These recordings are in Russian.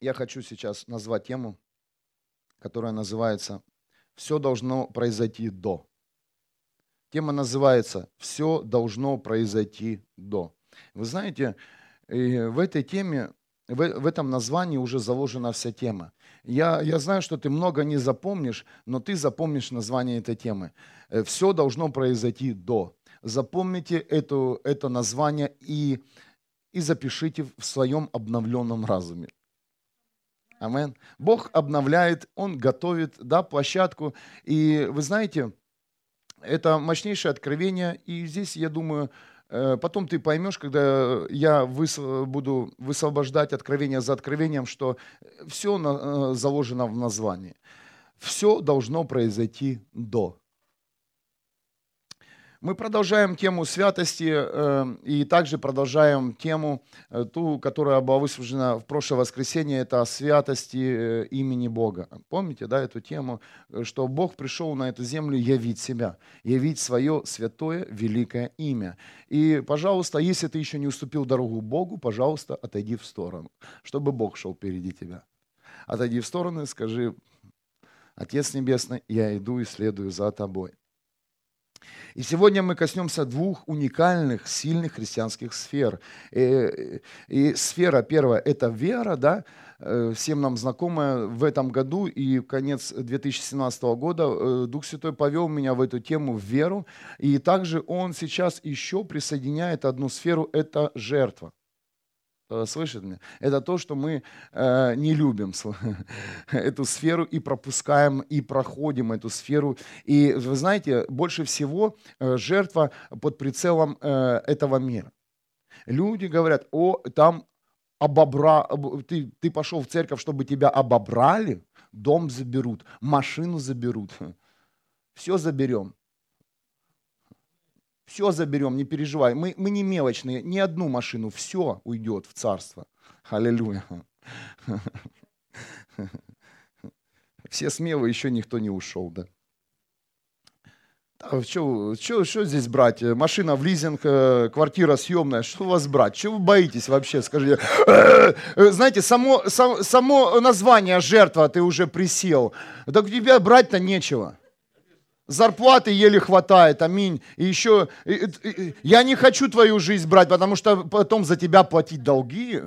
я хочу сейчас назвать тему, которая называется «Все должно произойти до». Тема называется «Все должно произойти до». Вы знаете, в этой теме, в этом названии уже заложена вся тема. Я, я знаю, что ты много не запомнишь, но ты запомнишь название этой темы. Э, «Все должно произойти до». Запомните эту, это название и, и запишите в своем обновленном разуме. Амен. Бог обновляет, Он готовит да, площадку. И вы знаете, это мощнейшее откровение. И здесь, я думаю, э, потом ты поймешь, когда я выс- буду высвобождать откровение за откровением, что все на- э, заложено в названии. Все должно произойти до. Мы продолжаем тему святости э, и также продолжаем тему, э, ту, которая была высвобождена в прошлое воскресенье, это о святости э, имени Бога. Помните, да, эту тему, что Бог пришел на эту землю явить себя, явить свое святое великое имя. И, пожалуйста, если ты еще не уступил дорогу Богу, пожалуйста, отойди в сторону, чтобы Бог шел впереди тебя. Отойди в сторону и скажи, Отец Небесный, я иду и следую за тобой. И сегодня мы коснемся двух уникальных, сильных христианских сфер. И, э, и сфера первая – это вера, да, э, всем нам знакомая в этом году и конец 2017 года э, Дух Святой повел меня в эту тему, в веру. И также Он сейчас еще присоединяет одну сферу – это жертва. Э, слышит меня? Это то, что мы э, не любим эту сферу и пропускаем, и проходим эту сферу. И вы знаете, больше всего э, жертва под прицелом э, этого мира. Люди говорят, о, там обобра... ты, ты пошел в церковь, чтобы тебя обобрали, дом заберут, машину заберут. Все заберем. Все заберем, не переживай. Мы, мы не мелочные, ни одну машину, все уйдет в царство. Аллилуйя. Все смелые, еще никто не ушел, да. Да, что, что, что здесь брать? Машина в лизинг, э, квартира съемная. Что у вас брать? Чего вы боитесь вообще? Скажите. Э, э, знаете, само, само название жертва ты уже присел. Так у тебя брать-то нечего. Зарплаты еле хватает, аминь. И еще, я не хочу твою жизнь брать, потому что потом за тебя платить долги,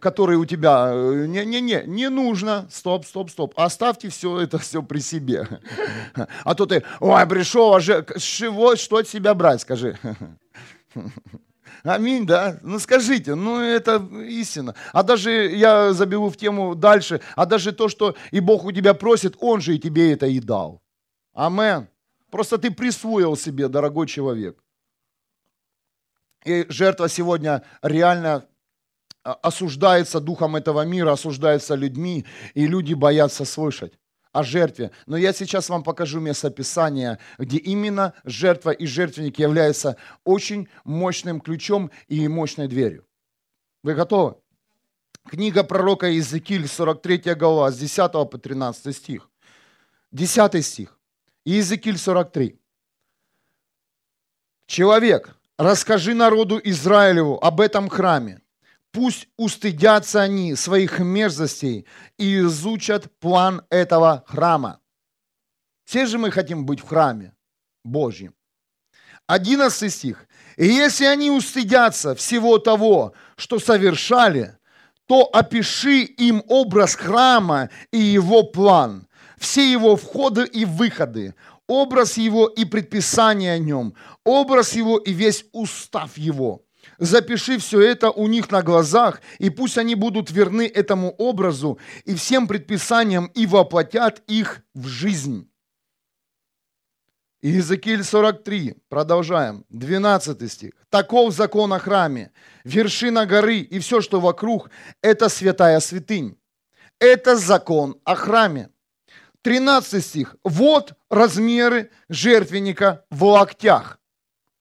которые у тебя. Не-не-не, не нужно. Стоп, стоп, стоп. Оставьте все это все при себе. А то ты, ой, пришел, а же, чего, что от себя брать, скажи. Аминь, да? Ну скажите, ну это истина. А даже я заберу в тему дальше, а даже то, что и Бог у тебя просит, Он же и тебе это и дал. Амен. Просто ты присвоил себе, дорогой человек. И жертва сегодня реально а, осуждается духом этого мира, осуждается людьми, и люди боятся слышать о жертве. Но я сейчас вам покажу местописание, где именно жертва и жертвенник являются очень мощным ключом и мощной дверью. Вы готовы? Книга пророка Иезекииль, 43 глава, с 10 по 13 стих. 10 стих. Иезекииль 43. Человек, расскажи народу Израилеву об этом храме. Пусть устыдятся они своих мерзостей и изучат план этого храма. Все же мы хотим быть в храме Божьем. 11 стих. И если они устыдятся всего того, что совершали, то опиши им образ храма и его план, все его входы и выходы, образ его и предписание о нем, образ его и весь устав его. Запиши все это у них на глазах, и пусть они будут верны этому образу и всем предписаниям и воплотят их в жизнь. Иезекииль 43, продолжаем, 12 стих. Таков закон о храме, вершина горы и все, что вокруг, это святая святынь. Это закон о храме. 13 стих. Вот размеры жертвенника в локтях.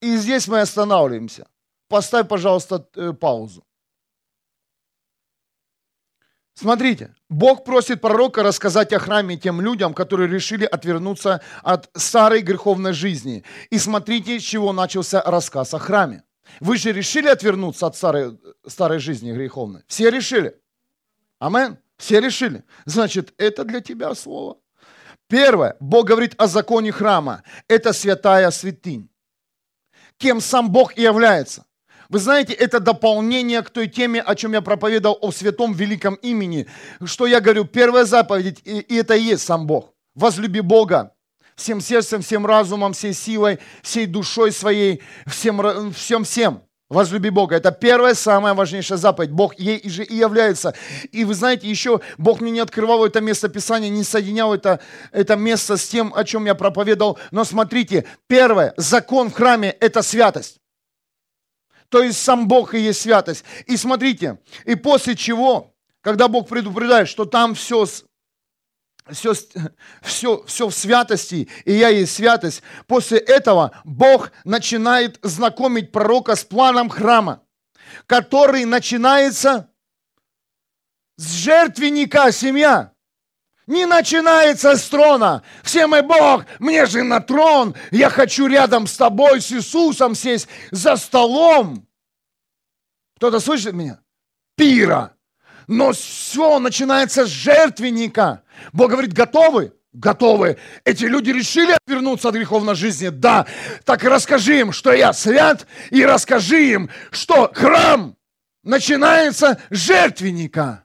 И здесь мы останавливаемся. Поставь, пожалуйста, э, паузу. Смотрите, Бог просит пророка рассказать о храме тем людям, которые решили отвернуться от старой греховной жизни. И смотрите, с чего начался рассказ о храме. Вы же решили отвернуться от старой, старой жизни греховной? Все решили? Амен? Все решили? Значит, это для тебя слово. Первое. Бог говорит о законе храма. Это святая святынь. Кем сам Бог и является. Вы знаете, это дополнение к той теме, о чем я проповедовал, о святом великом имени. Что я говорю, первая заповедь, и, и это и есть сам Бог. Возлюби Бога всем сердцем, всем разумом, всей силой, всей душой своей, всем, всем, всем. Возлюби Бога. Это первая, самая важнейшая заповедь. Бог ей же и является. И вы знаете, еще Бог мне не открывал это место Писания, не соединял это, это место с тем, о чем я проповедовал. Но смотрите, первое, закон в храме – это святость. То есть сам Бог и есть святость. И смотрите, и после чего, когда Бог предупреждает, что там все все, все, все в святости, и я есть святость. После этого Бог начинает знакомить пророка с планом храма, который начинается с жертвенника семья. Не начинается с трона. Все мой Бог, мне же на трон. Я хочу рядом с тобой, с Иисусом сесть за столом. Кто-то слышит меня? Пира. Но все начинается с жертвенника. Бог говорит, готовы? Готовы. Эти люди решили отвернуться от греховной жизни? Да. Так расскажи им, что я свят, и расскажи им, что храм начинается с жертвенника.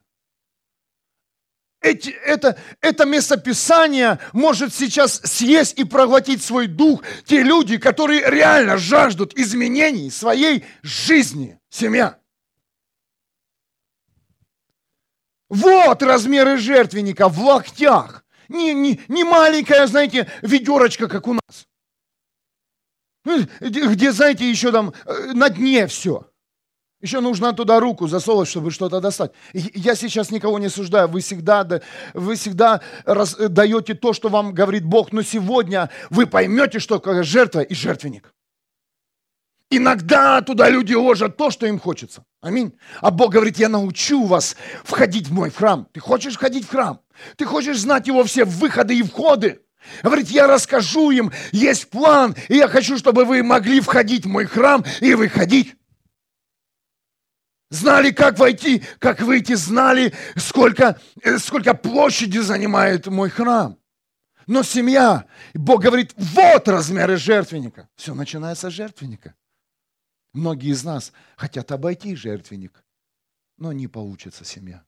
Эти, это, это местописание может сейчас съесть и проглотить свой дух те люди, которые реально жаждут изменений своей жизни. Семья. Вот размеры жертвенника в локтях. Не, не, не маленькая, знаете, ведерочка, как у нас. Где, знаете, еще там э, на дне все. Еще нужно туда руку засовывать, чтобы что-то достать. Я сейчас никого не суждаю. Вы всегда, вы всегда раз, даете то, что вам говорит Бог. Но сегодня вы поймете, что жертва и жертвенник. Иногда туда люди ложат то, что им хочется. Аминь. А Бог говорит, я научу вас входить в мой храм. Ты хочешь входить в храм? Ты хочешь знать его все выходы и входы? Говорит, я расскажу им, есть план, и я хочу, чтобы вы могли входить в мой храм и выходить. Знали, как войти, как выйти, знали, сколько, э, сколько площади занимает мой храм. Но семья, Бог говорит, вот размеры жертвенника. Все начинается с жертвенника. Многие из нас хотят обойти жертвенник, но не получится семья.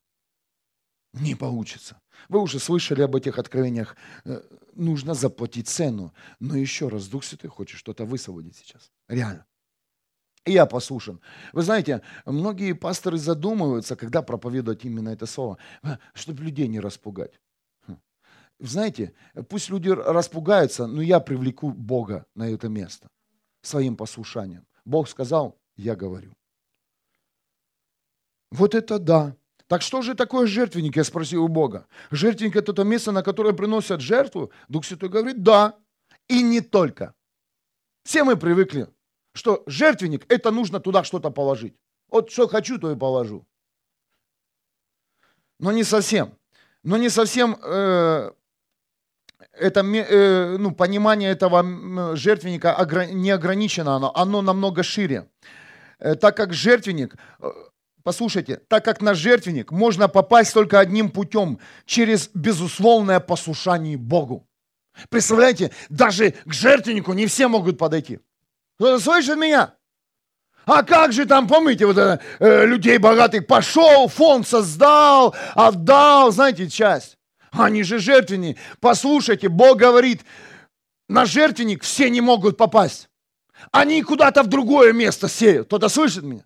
Не получится. Вы уже слышали об этих откровениях. Э, нужно заплатить цену. Но еще раз, Дух Святой хочет что-то высвободить сейчас. Реально. И я послушан. Вы знаете, многие пасторы задумываются, когда проповедуют именно это слово, э, чтобы людей не распугать. Хм. Знаете, пусть люди распугаются, но я привлеку Бога на это место своим послушанием. Бог сказал, я говорю. Вот это да. Так что же такое жертвенник, я спросил у Бога. Жертвенник это то место, на которое приносят жертву. Дух Святой говорит, да. И не только. Все мы привыкли, что жертвенник, это нужно туда что-то положить. Вот что хочу, то и положу. Но не совсем. Но не совсем э, это, э, ну, понимание этого жертвенника не ограничено, оно, оно намного шире. Э, так как жертвенник, э, послушайте, так как на жертвенник можно попасть только одним путем, через безусловное послушание Богу. Представляете, даже к жертвеннику не все могут подойти. Кто-то слышит меня? А как же там, помните, вот это, э, людей богатых пошел, фонд создал, отдал, знаете, часть. Они же жертвенники. Послушайте, Бог говорит, на жертвенник все не могут попасть. Они куда-то в другое место сеют. Кто-то слышит меня?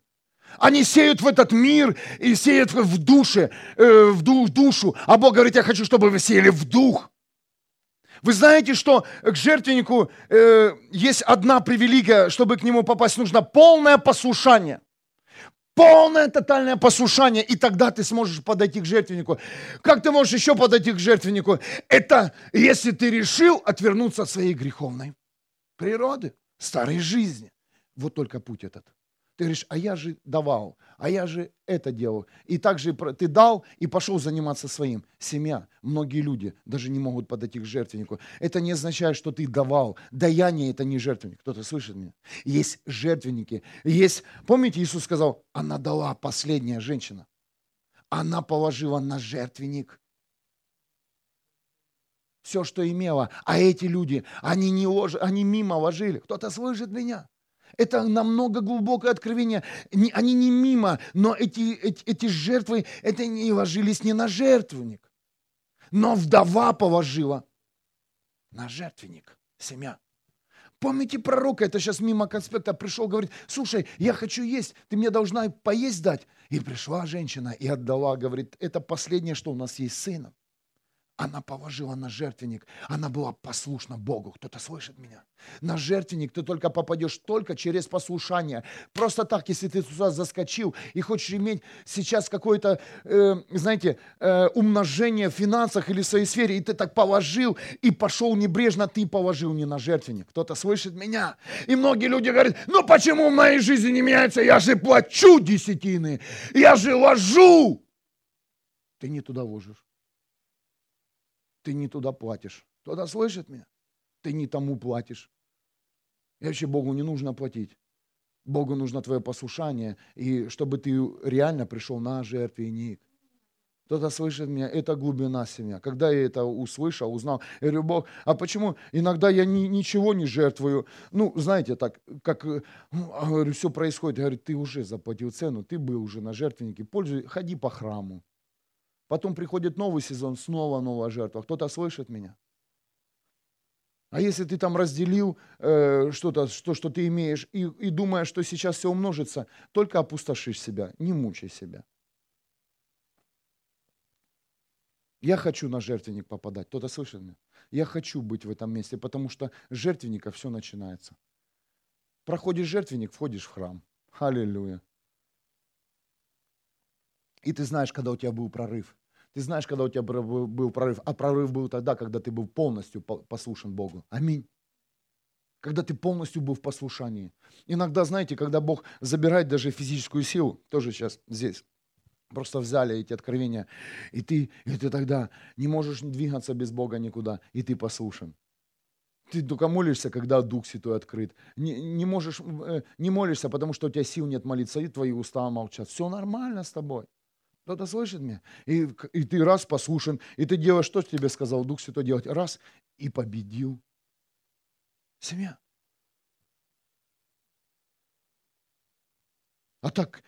Они сеют в этот мир и сеют в душе, э, в, ду, в душу. А Бог говорит, я хочу, чтобы вы сеяли в дух. Вы знаете, что к жертвеннику э, есть одна привилегия, чтобы к нему попасть, нужно полное послушание – Полное тотальное послушание, и тогда ты сможешь подойти к жертвеннику. Как ты можешь еще подойти к жертвеннику? Это если ты решил отвернуться от своей греховной природы, старой жизни. Вот только путь этот. Ты говоришь, а я же давал, а я же это делал. И также ты дал и пошел заниматься своим. Семья, многие люди даже не могут подойти к жертвеннику. Это не означает, что ты давал. Даяние это не жертвенник. Кто-то слышит меня? Есть жертвенники. Есть, помните, Иисус сказал, она дала последняя женщина. она положила на жертвенник все, что имела. А эти люди, они, не лож... они мимо ложили. Кто-то слышит меня? Это намного глубокое откровение. Они не мимо, но эти, эти, эти жертвы, это не ложились не на жертвенник. Но вдова положила на жертвенник семя. Помните пророка, это сейчас мимо конспекта пришел, говорит, слушай, я хочу есть, ты мне должна поесть дать. И пришла женщина и отдала, говорит, это последнее, что у нас есть сыном. Она положила на жертвенник. Она была послушна Богу. Кто-то слышит меня? На жертвенник ты только попадешь только через послушание. Просто так, если ты туда заскочил и хочешь иметь сейчас какое-то, э, знаете, э, умножение в финансах или в своей сфере, и ты так положил и пошел небрежно, ты положил не на жертвенник. Кто-то слышит меня? И многие люди говорят, ну почему в моей жизни не меняется? Я же плачу десятины, я же ложу. Ты не туда ложишь ты не туда платишь. Кто-то слышит меня? Ты не тому платишь. И вообще Богу не нужно платить. Богу нужно твое послушание, и чтобы ты реально пришел на жертвенник. Кто-то слышит меня, это глубина семья. Когда я это услышал, узнал, я говорю, Бог, а почему иногда я ни, ничего не жертвую? Ну, знаете, так, как, а, говорю, все происходит. Я говорю, ты уже заплатил цену, ты был уже на жертвеннике, пользуй, ходи по храму. Потом приходит новый сезон, снова новая жертва. Кто-то слышит меня? А если ты там разделил э, что-то, что, что ты имеешь, и, и думая, что сейчас все умножится, только опустошишь себя, не мучай себя. Я хочу на жертвенник попадать. Кто-то слышит меня? Я хочу быть в этом месте, потому что с жертвенника все начинается. Проходишь жертвенник, входишь в храм. Аллилуйя. И ты знаешь, когда у тебя был прорыв. Ты знаешь, когда у тебя был прорыв. А прорыв был тогда, когда ты был полностью послушен Богу. Аминь. Когда ты полностью был в послушании. Иногда, знаете, когда Бог забирает даже физическую силу, тоже сейчас здесь, просто взяли эти откровения, и ты, и ты тогда не можешь двигаться без Бога никуда, и ты послушен. Ты только молишься, когда Дух Святой открыт. Не, не можешь, э, не молишься, потому что у тебя сил нет молиться, и твои уста молчат. Все нормально с тобой. Кто-то слышит меня? И, и ты раз послушен, и ты делаешь, что тебе сказал Дух Святой делать. Раз, и победил. Семья. А так,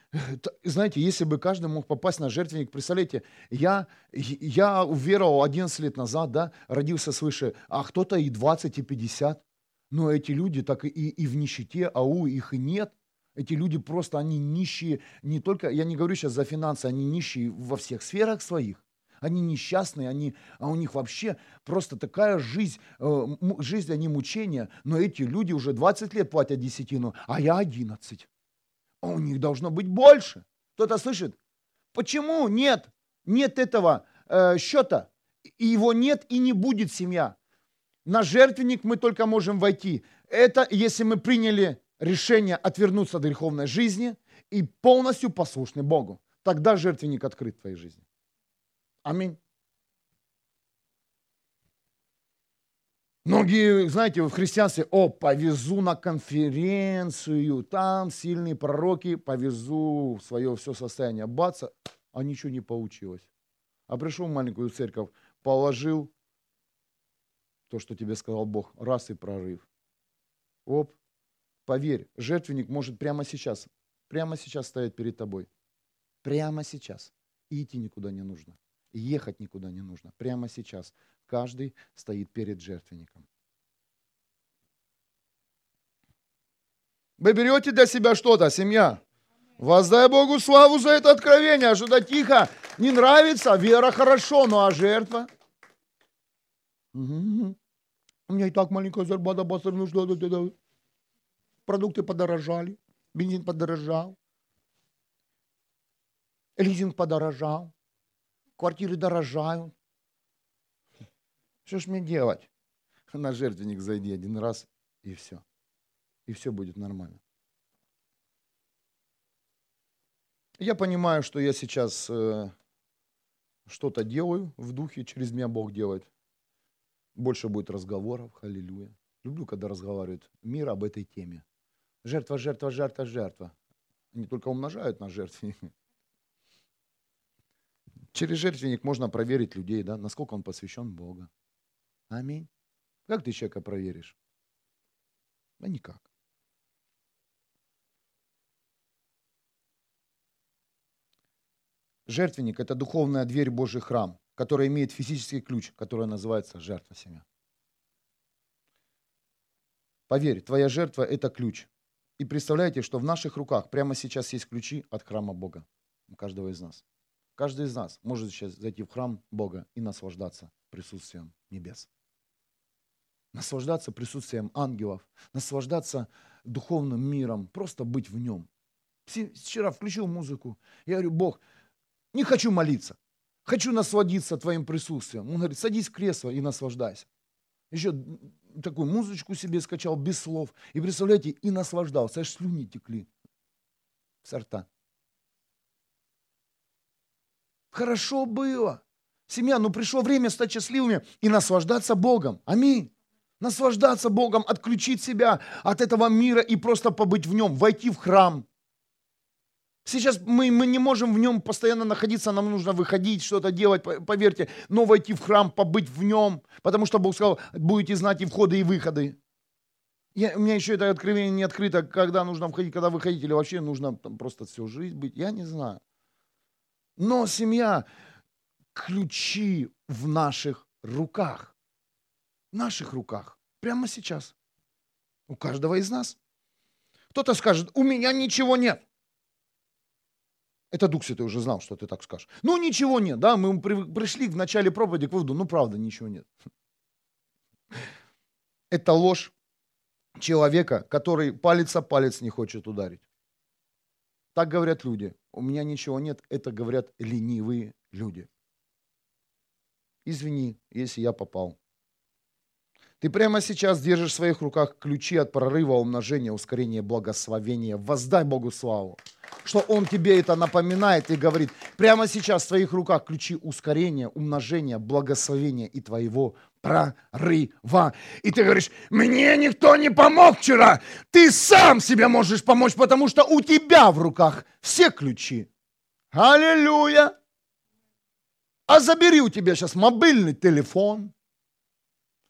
знаете, если бы каждый мог попасть на жертвенник, представляете, я, я уверовал 11 лет назад, да, родился свыше, а кто-то и 20, и 50. Но эти люди так и, и в нищете, ау, их и нет – эти люди просто, они нищие, не только, я не говорю сейчас за финансы, они нищие во всех сферах своих. Они несчастные, они, а у них вообще просто такая жизнь, э, жизнь, они мучения. Но эти люди уже 20 лет платят десятину, а я 11. А у них должно быть больше. Кто-то слышит? Почему нет? Нет этого э, счета. И его нет и не будет семья. На жертвенник мы только можем войти. Это если мы приняли решение отвернуться от греховной жизни и полностью послушны Богу. Тогда жертвенник открыт в твоей жизни. Аминь. Многие, знаете, в христианстве, о, повезу на конференцию, там сильные пророки, повезу свое все состояние. Баца, а ничего не получилось. А пришел в маленькую церковь, положил то, что тебе сказал Бог, раз и прорыв. Оп, Поверь, жертвенник может прямо сейчас, прямо сейчас стоять перед тобой. Прямо сейчас. И идти никуда не нужно. И ехать никуда не нужно. Прямо сейчас. Каждый стоит перед жертвенником. Вы берете для себя что-то, семья? Воздай Богу славу за это откровение. Что-то тихо. Не нравится, вера хорошо, ну а жертва? Угу. У меня и так маленькая зарплата, пастор, ну что это? Продукты подорожали, бензин подорожал, лизинг подорожал, квартиры дорожают. Что ж мне делать? На жертвенник зайди один раз, и все. И все будет нормально. Я понимаю, что я сейчас э, что-то делаю в духе, через меня Бог делает. Больше будет разговоров, аллилуйя. Люблю, когда разговаривают мир об этой теме. Жертва, жертва, жертва, жертва. Они только умножают на жертве. Через жертвенник можно проверить людей, да, насколько он посвящен Богу. Аминь. Как ты человека проверишь? Да никак. Жертвенник – это духовная дверь Божий храм, которая имеет физический ключ, который называется жертва семя. Поверь, твоя жертва – это ключ. И представляете, что в наших руках прямо сейчас есть ключи от храма Бога. У каждого из нас. Каждый из нас может сейчас зайти в храм Бога и наслаждаться присутствием небес. Наслаждаться присутствием ангелов, наслаждаться духовным миром, просто быть в нем. Вчера включил музыку, я говорю, Бог, не хочу молиться, хочу насладиться Твоим присутствием. Он говорит, садись в кресло и наслаждайся. Еще такую музычку себе скачал без слов. И представляете, и наслаждался, аж слюни текли с рта. Хорошо было. Семья, ну пришло время стать счастливыми и наслаждаться Богом. Аминь. Наслаждаться Богом, отключить себя от этого мира и просто побыть в нем, войти в храм. Сейчас мы, мы не можем в нем постоянно находиться, нам нужно выходить, что-то делать, поверьте, но войти в храм, побыть в нем, потому что Бог сказал, будете знать и входы, и выходы. Я, у меня еще это откровение не открыто, когда нужно входить, когда выходить, или вообще нужно там просто всю жизнь быть, я не знаю. Но семья, ключи в наших руках. В наших руках. Прямо сейчас. У каждого из нас. Кто-то скажет, у меня ничего нет. Это Дух Святой уже знал, что ты так скажешь. Ну, ничего нет, да, мы пришли в начале проповеди к выводу, ну, правда, ничего нет. Это ложь человека, который палец о палец не хочет ударить. Так говорят люди. У меня ничего нет. Это говорят ленивые люди. Извини, если я попал. Ты прямо сейчас держишь в своих руках ключи от прорыва, умножения, ускорения, благословения. Воздай Богу славу, что Он тебе это напоминает и говорит. Прямо сейчас в твоих руках ключи ускорения, умножения, благословения и твоего прорыва. И ты говоришь, мне никто не помог вчера. Ты сам себе можешь помочь, потому что у тебя в руках все ключи. Аллилуйя! А забери у тебя сейчас мобильный телефон.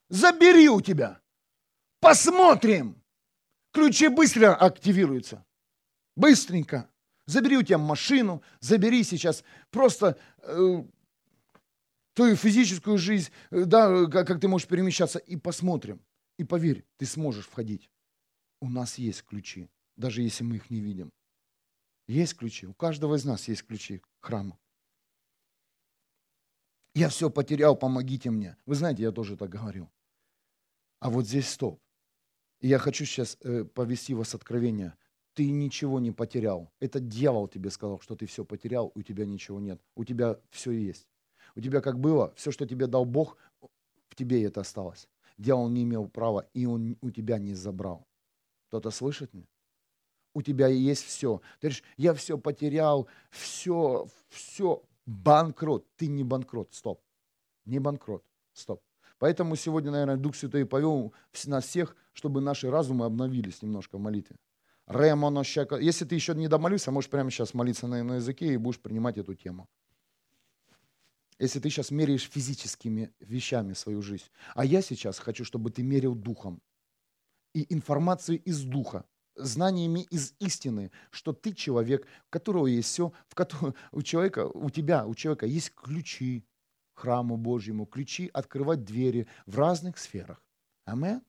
Забери у тебя. Посмотрим. Ключи быстро активируются. Быстренько. Забери у тебя машину, забери сейчас просто э, твою физическую жизнь, э, да, как, как ты можешь перемещаться, и посмотрим. И поверь, ты сможешь входить. У нас есть ключи, даже если мы их не видим. Есть ключи, у каждого из нас есть ключи к храму. Я все потерял, помогите мне. Вы знаете, я тоже так говорил. А вот здесь стоп. И я хочу сейчас э, повести вас откровение. Ты ничего не потерял. Это дьявол тебе сказал, что ты все потерял, у тебя ничего нет. У тебя все есть. У тебя как было, все, что тебе дал Бог, в тебе это осталось. Дьявол не имел права, и он у тебя не забрал. Кто-то слышит меня? У тебя есть все. Ты говоришь, я все потерял, все, все, банкрот. Ты не банкрот, стоп. Не банкрот, стоп. Поэтому сегодня, наверное, Дух Святой повел нас всех, чтобы наши разумы обновились немножко в молитве. Если ты еще не домолился, можешь прямо сейчас молиться на, на языке и будешь принимать эту тему если ты сейчас меряешь физическими вещами свою жизнь. А я сейчас хочу, чтобы ты мерил духом. И информацией из духа, знаниями из истины, что ты человек, у которого есть все, в котором, у человека, у тебя, у человека есть ключи храму Божьему, ключи открывать двери в разных сферах. Амен.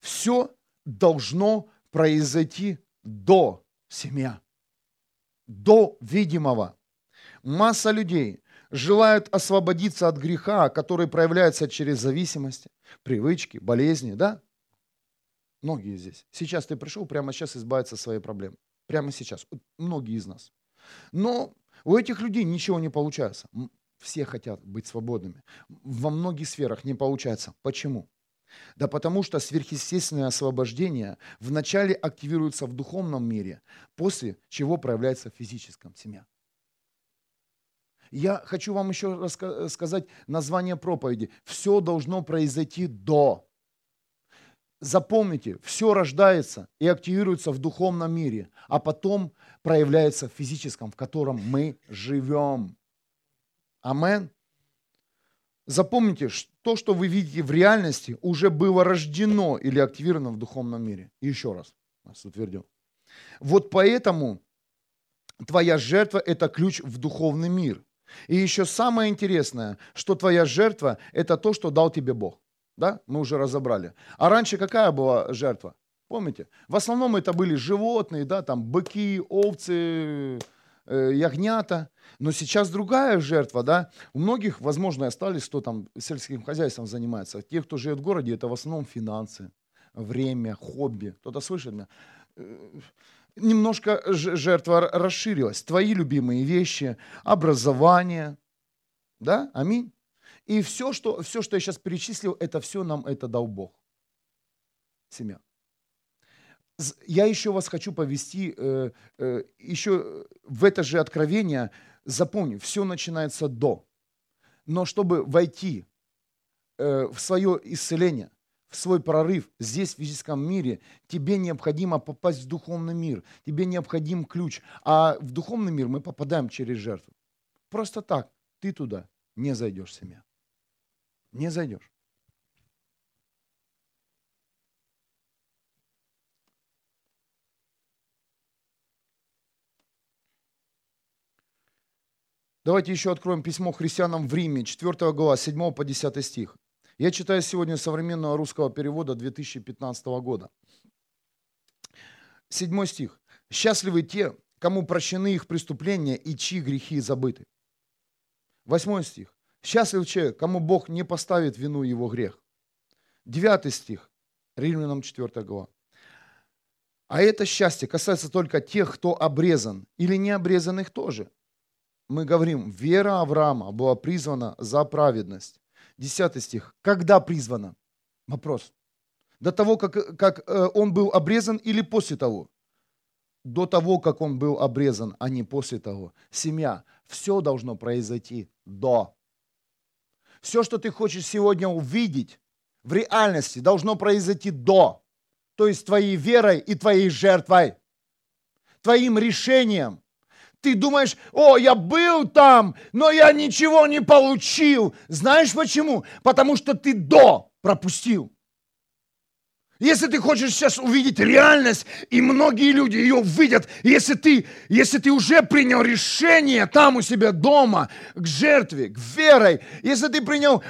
Все должно произойти до семья, до видимого. Масса людей желают освободиться от греха, который проявляется через зависимости, привычки, болезни, да? Многие здесь. Сейчас ты пришел прямо сейчас избавиться от своей проблемы. Прямо сейчас. Многие из нас. Но у этих людей ничего не получается. Все хотят быть свободными. Во многих сферах не получается. Почему? Да потому что сверхъестественное освобождение вначале активируется в духовном мире, после чего проявляется в физическом семье. Я хочу вам еще сказать название проповеди. Все должно произойти до. Запомните, все рождается и активируется в духовном мире, а потом проявляется в физическом, в котором мы живем. Амен. Запомните, то, что вы видите в реальности, уже было рождено или активировано в духовном мире. Еще раз нас утвердил. Вот поэтому твоя жертва – это ключ в духовный мир. И еще самое интересное, что твоя жертва – это то, что дал тебе Бог. Да? Мы уже разобрали. А раньше какая была жертва? Помните? В основном это были животные, да, там быки, овцы, ягнята. Но сейчас другая жертва, да. У многих, возможно, остались, кто там сельским хозяйством занимается. Те, кто живет в городе, это в основном финансы, время, хобби. Кто-то слышит меня? Э, немножко жертва расширилась. Твои любимые вещи, образование, да, аминь. И все, что, все, что я сейчас перечислил, это все нам это дал Бог. Семья я еще вас хочу повести, э, э, еще в это же откровение, запомни, все начинается до. Но чтобы войти э, в свое исцеление, в свой прорыв здесь, в физическом мире, тебе необходимо попасть в духовный мир, тебе необходим ключ. А в духовный мир мы попадаем через жертву. Просто так ты туда не зайдешь, семья. Не зайдешь. Давайте еще откроем письмо христианам в Риме, 4 глава, 7 по 10 стих. Я читаю сегодня современного русского перевода 2015 года. 7 стих. «Счастливы те, кому прощены их преступления и чьи грехи забыты». 8 стих. «Счастлив человек, кому Бог не поставит вину его грех». 9 стих. Римлянам 4 глава. А это счастье касается только тех, кто обрезан, или не обрезанных тоже – мы говорим, вера Авраама была призвана за праведность. Десятый стих. Когда призвана? Вопрос. До того, как, как э, он был обрезан или после того? До того, как он был обрезан, а не после того. Семья. Все должно произойти до. Все, что ты хочешь сегодня увидеть в реальности, должно произойти до. То есть твоей верой и твоей жертвой. Твоим решением ты думаешь, о, я был там, но я ничего не получил. Знаешь почему? Потому что ты до пропустил. Если ты хочешь сейчас увидеть реальность, и многие люди ее увидят, если ты, если ты уже принял решение там у себя дома, к жертве, к верой, если ты принял,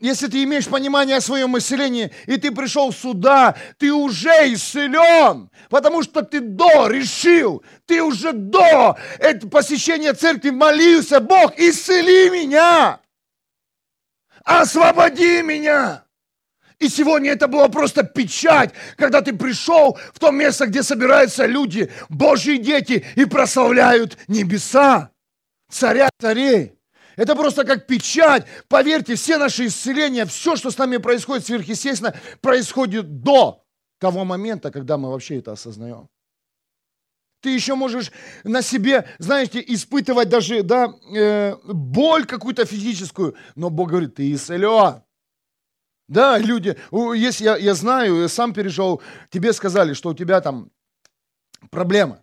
если ты имеешь понимание о своем исцелении, и ты пришел сюда, ты уже исцелен, потому что ты до решил, ты уже до посещения церкви молился, Бог, исцели меня, освободи меня. И сегодня это была просто печать, когда ты пришел в то место, где собираются люди, Божьи дети, и прославляют небеса, царя царей. Это просто как печать. Поверьте, все наши исцеления, все, что с нами происходит сверхъестественно, происходит до того момента, когда мы вообще это осознаем. Ты еще можешь на себе, знаете, испытывать даже да, э, боль какую-то физическую, но Бог говорит, ты исцелен. Да, люди, если я, я знаю, я сам пережил, тебе сказали, что у тебя там проблема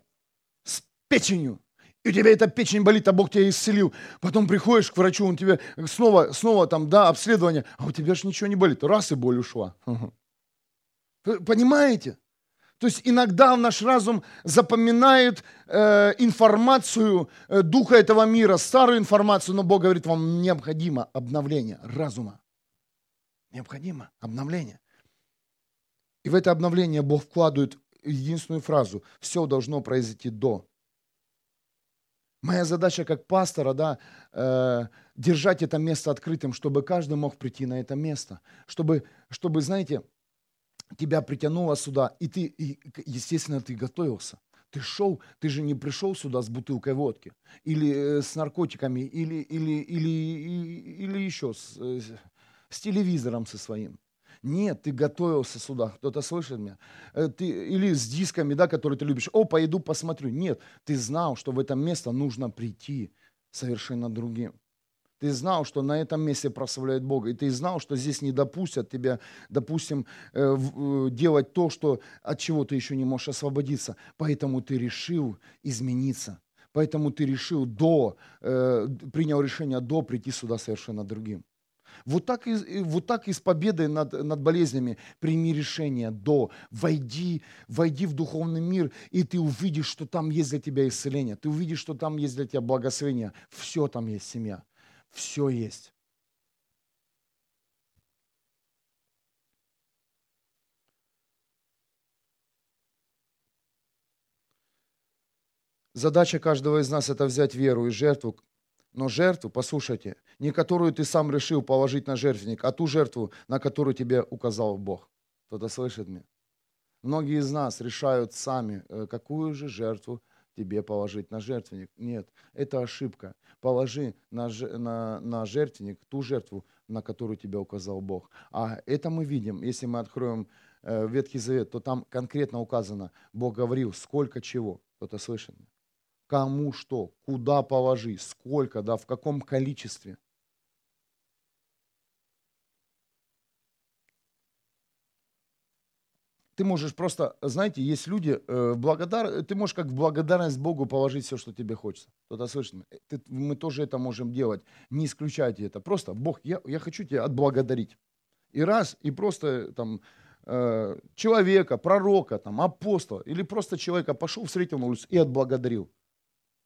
с печенью, и у тебя эта печень болит, а Бог тебя исцелил. Потом приходишь к врачу, он тебе снова, снова там, да, обследование, а у тебя же ничего не болит. Раз и боль ушла. Понимаете? То есть иногда наш разум запоминает э, информацию э, духа этого мира, старую информацию, но Бог говорит, вам необходимо обновление разума. Необходимо обновление. И в это обновление Бог вкладывает единственную фразу. Все должно произойти до. Моя задача как пастора, да, э, держать это место открытым, чтобы каждый мог прийти на это место. Чтобы, чтобы знаете, тебя притянуло сюда, и ты, и, естественно, ты готовился. Ты шел, ты же не пришел сюда с бутылкой водки, или э, с наркотиками, или, или, или, или, или еще с, э, с телевизором со своим. Нет, ты готовился сюда, кто-то слышит меня? Э, ты, или с дисками, да, которые ты любишь. О, пойду посмотрю. Нет, ты знал, что в это место нужно прийти совершенно другим. Ты знал, что на этом месте прославляют Бога. И ты знал, что здесь не допустят тебя, допустим, э, э, делать то, что, от чего ты еще не можешь освободиться. Поэтому ты решил измениться. Поэтому ты решил до, принял решение до прийти сюда совершенно другим. Вот так, и, вот так и с победой над, над болезнями. Прими решение до, войди, войди в духовный мир, и ты увидишь, что там есть для тебя исцеление, ты увидишь, что там есть для тебя благословение, все там есть семья. Все есть. Задача каждого из нас – это взять веру и жертву, но жертву, послушайте, не которую ты сам решил положить на жертвенник, а ту жертву, на которую тебе указал Бог. Кто-то слышит меня? Многие из нас решают сами, э, какую же жертву тебе положить на жертвенник. Нет, это ошибка. Положи на, на, на жертвенник ту жертву, на которую тебя указал Бог. А это мы видим, если мы откроем э, Ветхий Завет, то там конкретно указано, Бог говорил, сколько чего. Кто-то слышит? Кому что, куда положи, сколько, да, в каком количестве. Ты можешь просто, знаете, есть люди, э, благодар... ты можешь как в благодарность Богу положить все, что тебе хочется. Кто-то слышит? Ты, мы тоже это можем делать. Не исключайте это. Просто, Бог, я, я хочу тебя отблагодарить. И раз, и просто там э, человека, пророка, там, апостола, или просто человека пошел, встретил на улице и отблагодарил.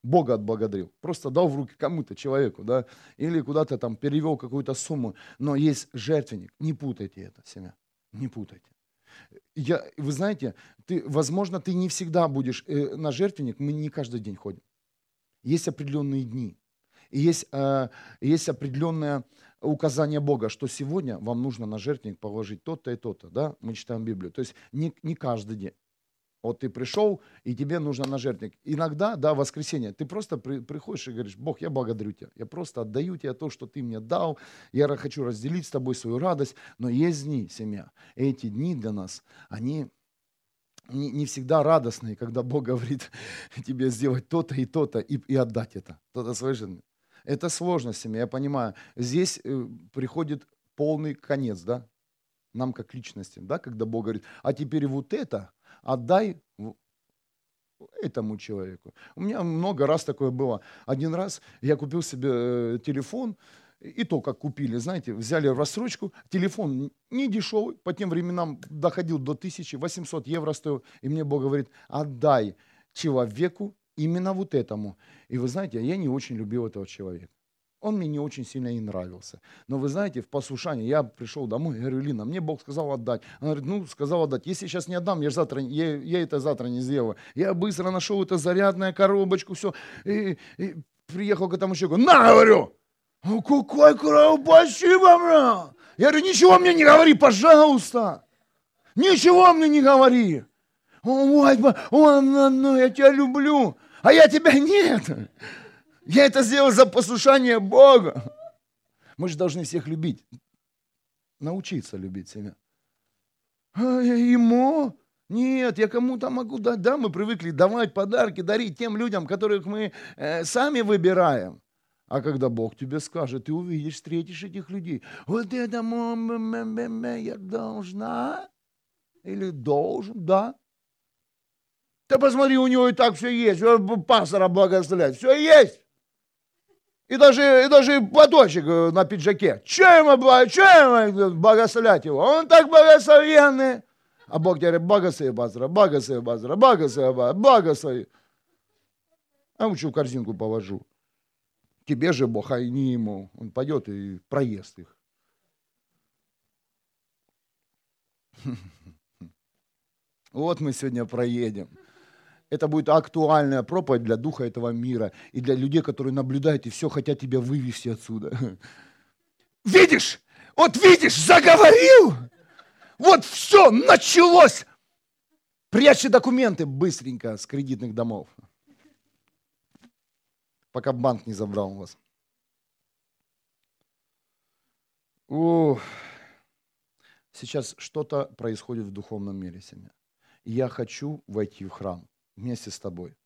Бога отблагодарил. Просто дал в руки кому-то, человеку, да, или куда-то там перевел какую-то сумму. Но есть жертвенник. Не путайте это, семья. Не путайте я, вы знаете, ты, возможно, ты не всегда будешь э, на жертвенник, мы не каждый день ходим. Есть определенные дни. И есть, э, есть определенное указание Бога, что сегодня вам нужно на жертвенник положить то-то и то-то. Да? Мы читаем Библию. То есть не, не каждый день. Вот ты пришел, и тебе нужно на жертвенник. Иногда, да, воскресенье, ты просто при, приходишь и говоришь, Бог, я благодарю тебя. Я просто отдаю тебе то, что ты мне дал. Я хочу разделить с тобой свою радость. Но есть дни, семья. Эти дни для нас, они не, не всегда радостные, когда Бог говорит тебе сделать то-то и то-то и, и отдать это. Кто-то слышит? Это сложно, семья, я понимаю. Здесь э, приходит полный конец, да, нам как личностям, да, когда Бог говорит, а теперь вот это отдай этому человеку. У меня много раз такое было. Один раз я купил себе э, телефон, и то, как купили, знаете, взяли рассрочку, телефон не дешевый, по тем временам доходил до 1800 евро стоил, и мне Бог говорит, отдай человеку именно вот этому. И вы знаете, я не очень любил этого человека. Он мне не очень сильно и нравился. Но вы знаете, в послушании я пришел домой, я говорю, Лина, мне Бог сказал отдать. Она говорит, ну, сказал отдать. Если сейчас не отдам, я, завтра, я, я это завтра не сделаю. Я быстро нашел эту зарядную коробочку, все. И, и приехал к этому человеку. На, говорю! Ну, какой кров, спасибо, бля! Я говорю, ничего мне не говори, пожалуйста. Ничего мне не говори. Ой, ой, ну, я тебя люблю, а я тебя нет. Я это сделал за послушание Бога. Мы же должны всех любить. Научиться любить себя. А ему? Нет, я кому-то могу дать. Да, мы привыкли давать подарки, дарить тем людям, которых мы э, сами выбираем. А когда Бог тебе скажет, ты увидишь, встретишь этих людей. Вот это я должна или должен, да. Ты посмотри, у него и так все есть. Пастора благословлять. Все есть. И даже, и даже платочек э, на пиджаке. Чем, чем благословлять его? Он так благословенный. А Бог говорит, благослови Базара, благослови Базара, благослови Базара, благослови. А лучше в корзинку положу. Тебе же Бог, а не ему. Он пойдет и проест их. Вот мы сегодня проедем. Это будет актуальная проповедь для духа этого мира и для людей, которые наблюдают и все хотят тебя вывести отсюда. Видишь? Вот видишь, заговорил! Вот все, началось! Прячьте документы быстренько с кредитных домов. Пока банк не забрал вас. Ух. Сейчас что-то происходит в духовном мире, семья. Я хочу войти в храм вместе с тобой.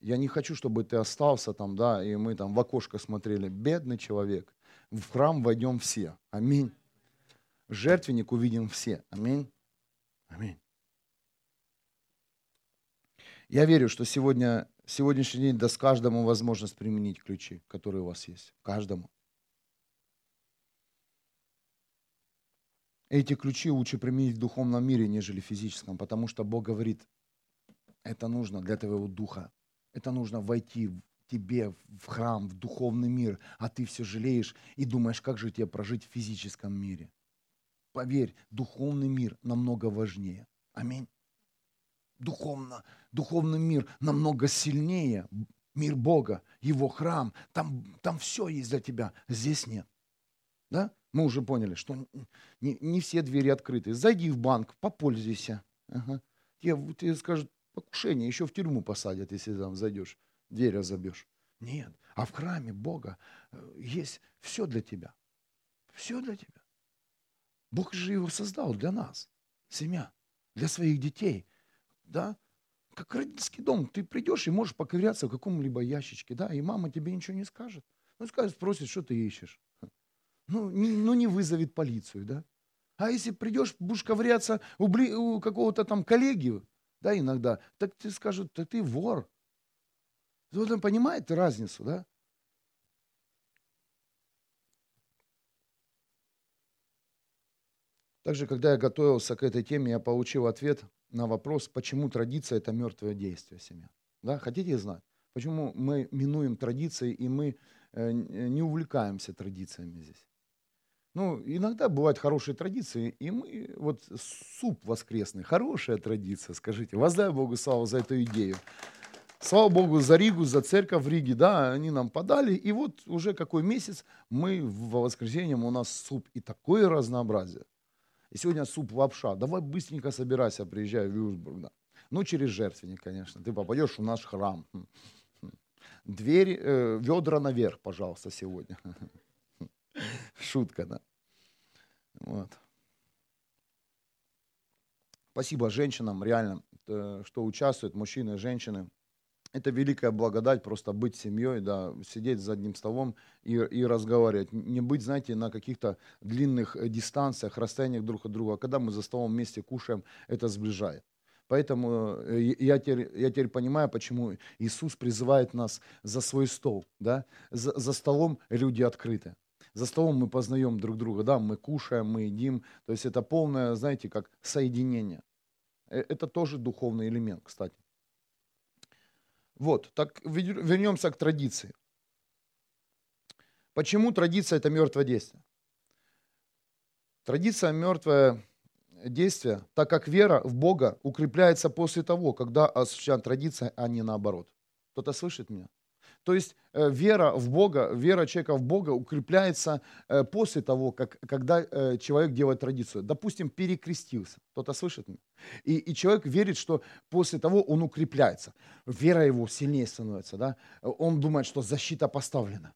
Я не хочу, чтобы ты остался там, да, и мы там в окошко смотрели. Бедный человек. В храм войдем все. Аминь. Жертвенник увидим все. Аминь. Аминь. Я верю, что сегодня, сегодняшний день даст каждому возможность применить ключи, которые у вас есть. Каждому. Эти ключи лучше применить в духовном мире, нежели в физическом, потому что Бог говорит, это нужно для твоего духа. Это нужно войти тебе в храм, в духовный мир, а ты все жалеешь и думаешь, как же тебе прожить в физическом мире. Поверь, духовный мир намного важнее. Аминь. Духовно, духовный мир намного сильнее. Мир Бога, Его храм. Там, там все есть для тебя. Здесь нет. Да? Мы уже поняли, что не, не все двери открыты. Зайди в банк, попользуйся. Ага. Тебе, тебе скажут, покушение, еще в тюрьму посадят, если там зайдешь, дверь разобьешь. Нет. А в храме Бога э, есть все для тебя. Все для тебя. Бог же его создал для нас. Семья. Для своих детей. Да? Как родительский дом. Ты придешь и можешь поковыряться в каком-либо ящичке. Да? И мама тебе ничего не скажет. Ну, скажет, спросит, что ты ищешь. Ну не, ну, не вызовет полицию, да? А если придешь, будешь ковыряться у, бли, у какого-то там коллеги, да, иногда, так ты скажут, да ты вор. Вот он понимает разницу, да? Также, когда я готовился к этой теме, я получил ответ на вопрос, почему традиция – это мертвое действие семья. Да? Хотите знать? Почему мы минуем традиции, и мы э, не увлекаемся традициями здесь? Ну, иногда бывают хорошие традиции, и мы, вот суп воскресный, хорошая традиция, скажите. Воздай Богу славу за эту идею. Слава Богу за Ригу, за церковь в Риге, да, они нам подали, и вот уже какой месяц мы в воскресенье, у нас суп и такое разнообразие. И сегодня суп лапша. Давай быстренько собирайся, приезжай в Вюрсбург. Да. Ну, через жертвенник, конечно. Ты попадешь в наш храм. Дверь, э, ведра наверх, пожалуйста, сегодня. Шутка, да. Вот. Спасибо женщинам, реально, э, что участвуют, мужчины, женщины. Это великая благодать просто быть семьей, да, сидеть за одним столом и, и разговаривать. Не быть, знаете, на каких-то длинных э, дистанциях, расстояниях друг от друга. А когда мы за столом вместе кушаем, это сближает. Поэтому э, я теперь, я теперь понимаю, почему Иисус призывает нас за свой стол. Да? За, за столом люди открыты. За столом мы познаем друг друга, да, мы кушаем, мы едим. То есть это полное, знаете, как соединение. Э, это тоже духовный элемент, кстати. Вот, так вернемся к традиции. Почему традиция это мертвое действие? Традиция мертвое действие, так как вера в Бога укрепляется после того, когда осуществляет традиция, а не наоборот. Кто-то слышит меня? То есть э, вера в Бога, вера человека в Бога укрепляется э, после того, как, когда э, человек делает традицию. Допустим, перекрестился. Кто-то слышит меня? И, и человек верит, что после того он укрепляется. Вера его сильнее становится. Да? Он думает, что защита поставлена.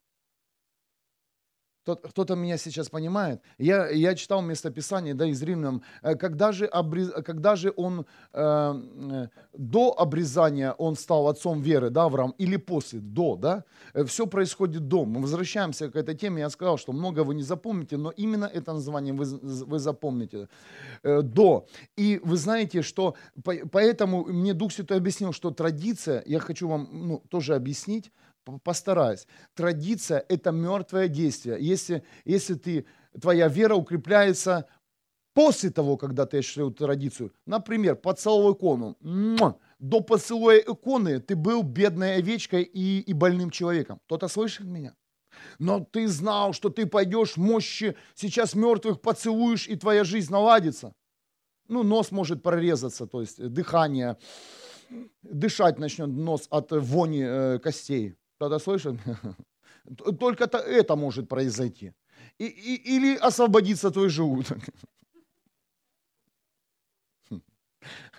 Кто-то меня сейчас понимает. Я, я читал местописание да, из Римлян. Э, когда же, обрез, когда же он э, э, до обрезания он стал отцом веры, да, Авраам, или после, до, да? Э, Все происходит до. Мы возвращаемся к этой теме. Я сказал, что много вы не запомните, но именно это название вы, вы запомните. Э, до. И вы знаете, что поэтому мне Дух Святой объяснил, что традиция, я хочу вам ну, тоже объяснить, постараюсь. Традиция – это мертвое действие. Если, если ты, твоя вера укрепляется после того, когда ты осуществил традицию. Например, поцелуй икону. До поцелуя иконы ты был бедной овечкой и, и больным человеком. Кто-то слышит меня? Но ты знал, что ты пойдешь мощи, сейчас мертвых поцелуешь, и твоя жизнь наладится. Ну, нос может прорезаться, то есть дыхание, дышать начнет нос от вони э, костей. Кто-то слышит? Только это может произойти. И, и, или освободиться твой желудок.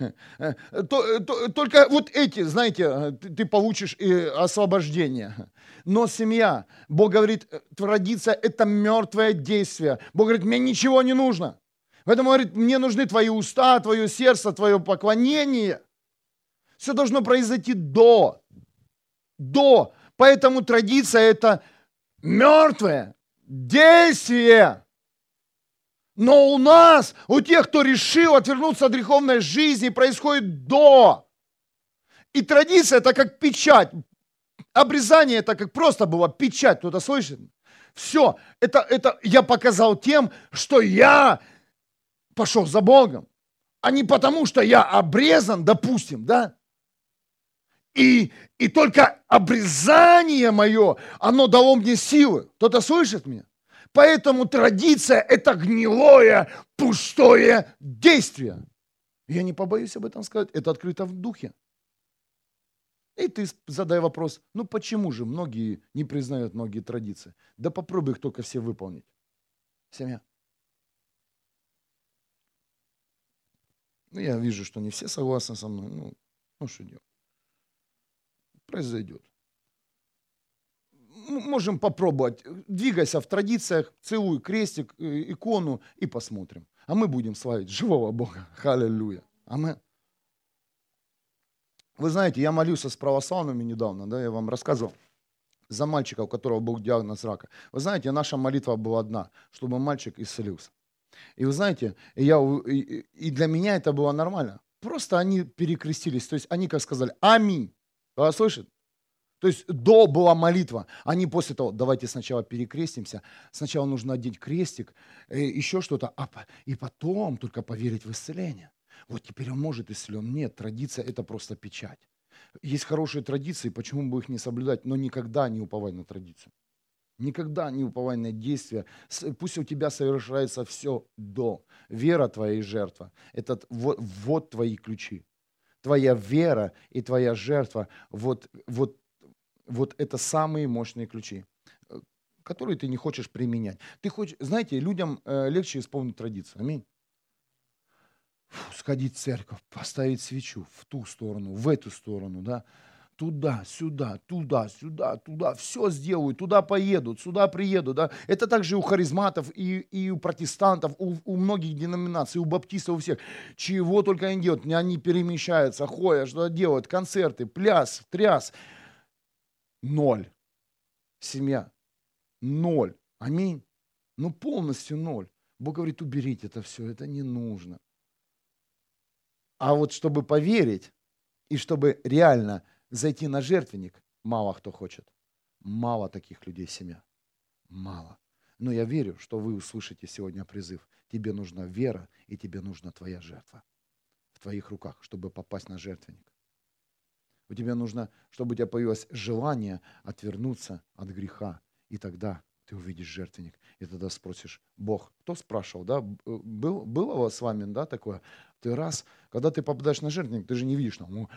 Только вот эти, знаете, ты получишь освобождение. Но семья, Бог говорит, традиция – это мертвое действие. Бог говорит, мне ничего не нужно. Поэтому говорит, мне нужны твои уста, твое сердце, твое поклонение. Все должно произойти до. до. Поэтому традиция это мертвое действие. Но у нас, у тех, кто решил отвернуться от греховной жизни, происходит до. И традиция это как печать. Обрезание это как просто было печать. Кто-то слышит? Все, это, это я показал тем, что я пошел за Богом, а не потому, что я обрезан, допустим, да? И, и только обрезание мое, оно дало мне силы. Кто-то слышит меня? Поэтому традиция – это гнилое, пустое действие. Я не побоюсь об этом сказать, это открыто в духе. И ты задай вопрос, ну почему же многие не признают многие традиции? Да попробуй их только все выполнить. Семья. Ну, я вижу, что не все согласны со мной. Ну, ну что делать? Произойдет. Можем попробовать. Двигайся в традициях, целуй крестик, э, икону и посмотрим. А мы будем славить живого Бога. Халилюя. Аминь. Вы знаете, я молился с православными недавно, да, я вам рассказывал, за мальчика, у которого был диагноз рака. Вы знаете, наша молитва была одна, чтобы мальчик исцелился. И вы знаете, я, и для меня это было нормально. Просто они перекрестились, то есть они как сказали «Аминь». Вы слышите? То есть до была молитва. Они после того, давайте сначала перекрестимся, сначала нужно одеть крестик, э, еще что-то, а, и потом только поверить в исцеление. Вот теперь он может исцелен. Нет, традиция – это просто печать. Есть хорошие традиции, почему бы их не соблюдать, но никогда не уповай на традицию. Никогда не уповай на действия. Пусть у тебя совершается все до. Вера твоя и жертва. Это вот, вот твои ключи. Твоя вера и твоя жертва, вот, вот, вот это самые мощные ключи, которые ты не хочешь применять. Ты хочешь, знаете, людям э, легче исполнить традицию. Аминь сходить в церковь, поставить свечу в ту сторону, в эту сторону, да, туда, сюда, туда, сюда, туда, все сделают, туда поедут, сюда приедут, да. Это также у харизматов и, и у протестантов, у, у многих деноминаций, у баптистов, у всех. Чего только они делают, они перемещаются, ходят, что делают, концерты, пляс, тряс. Ноль. Семья. Ноль. Аминь. Ну полностью ноль. Бог говорит, уберите это все, это не нужно. А вот чтобы поверить и чтобы реально зайти на жертвенник, мало кто хочет. Мало таких людей семья. Мало. Но я верю, что вы услышите сегодня призыв. Тебе нужна вера и тебе нужна твоя жертва в твоих руках, чтобы попасть на жертвенник. У тебя нужно, чтобы у тебя появилось желание отвернуться от греха. И тогда ты увидишь жертвенник. И тогда спросишь, Бог, кто спрашивал, да, был, было с вами, да, такое? Ты раз, когда ты попадаешь на жертвенник, ты же не видишь, ну,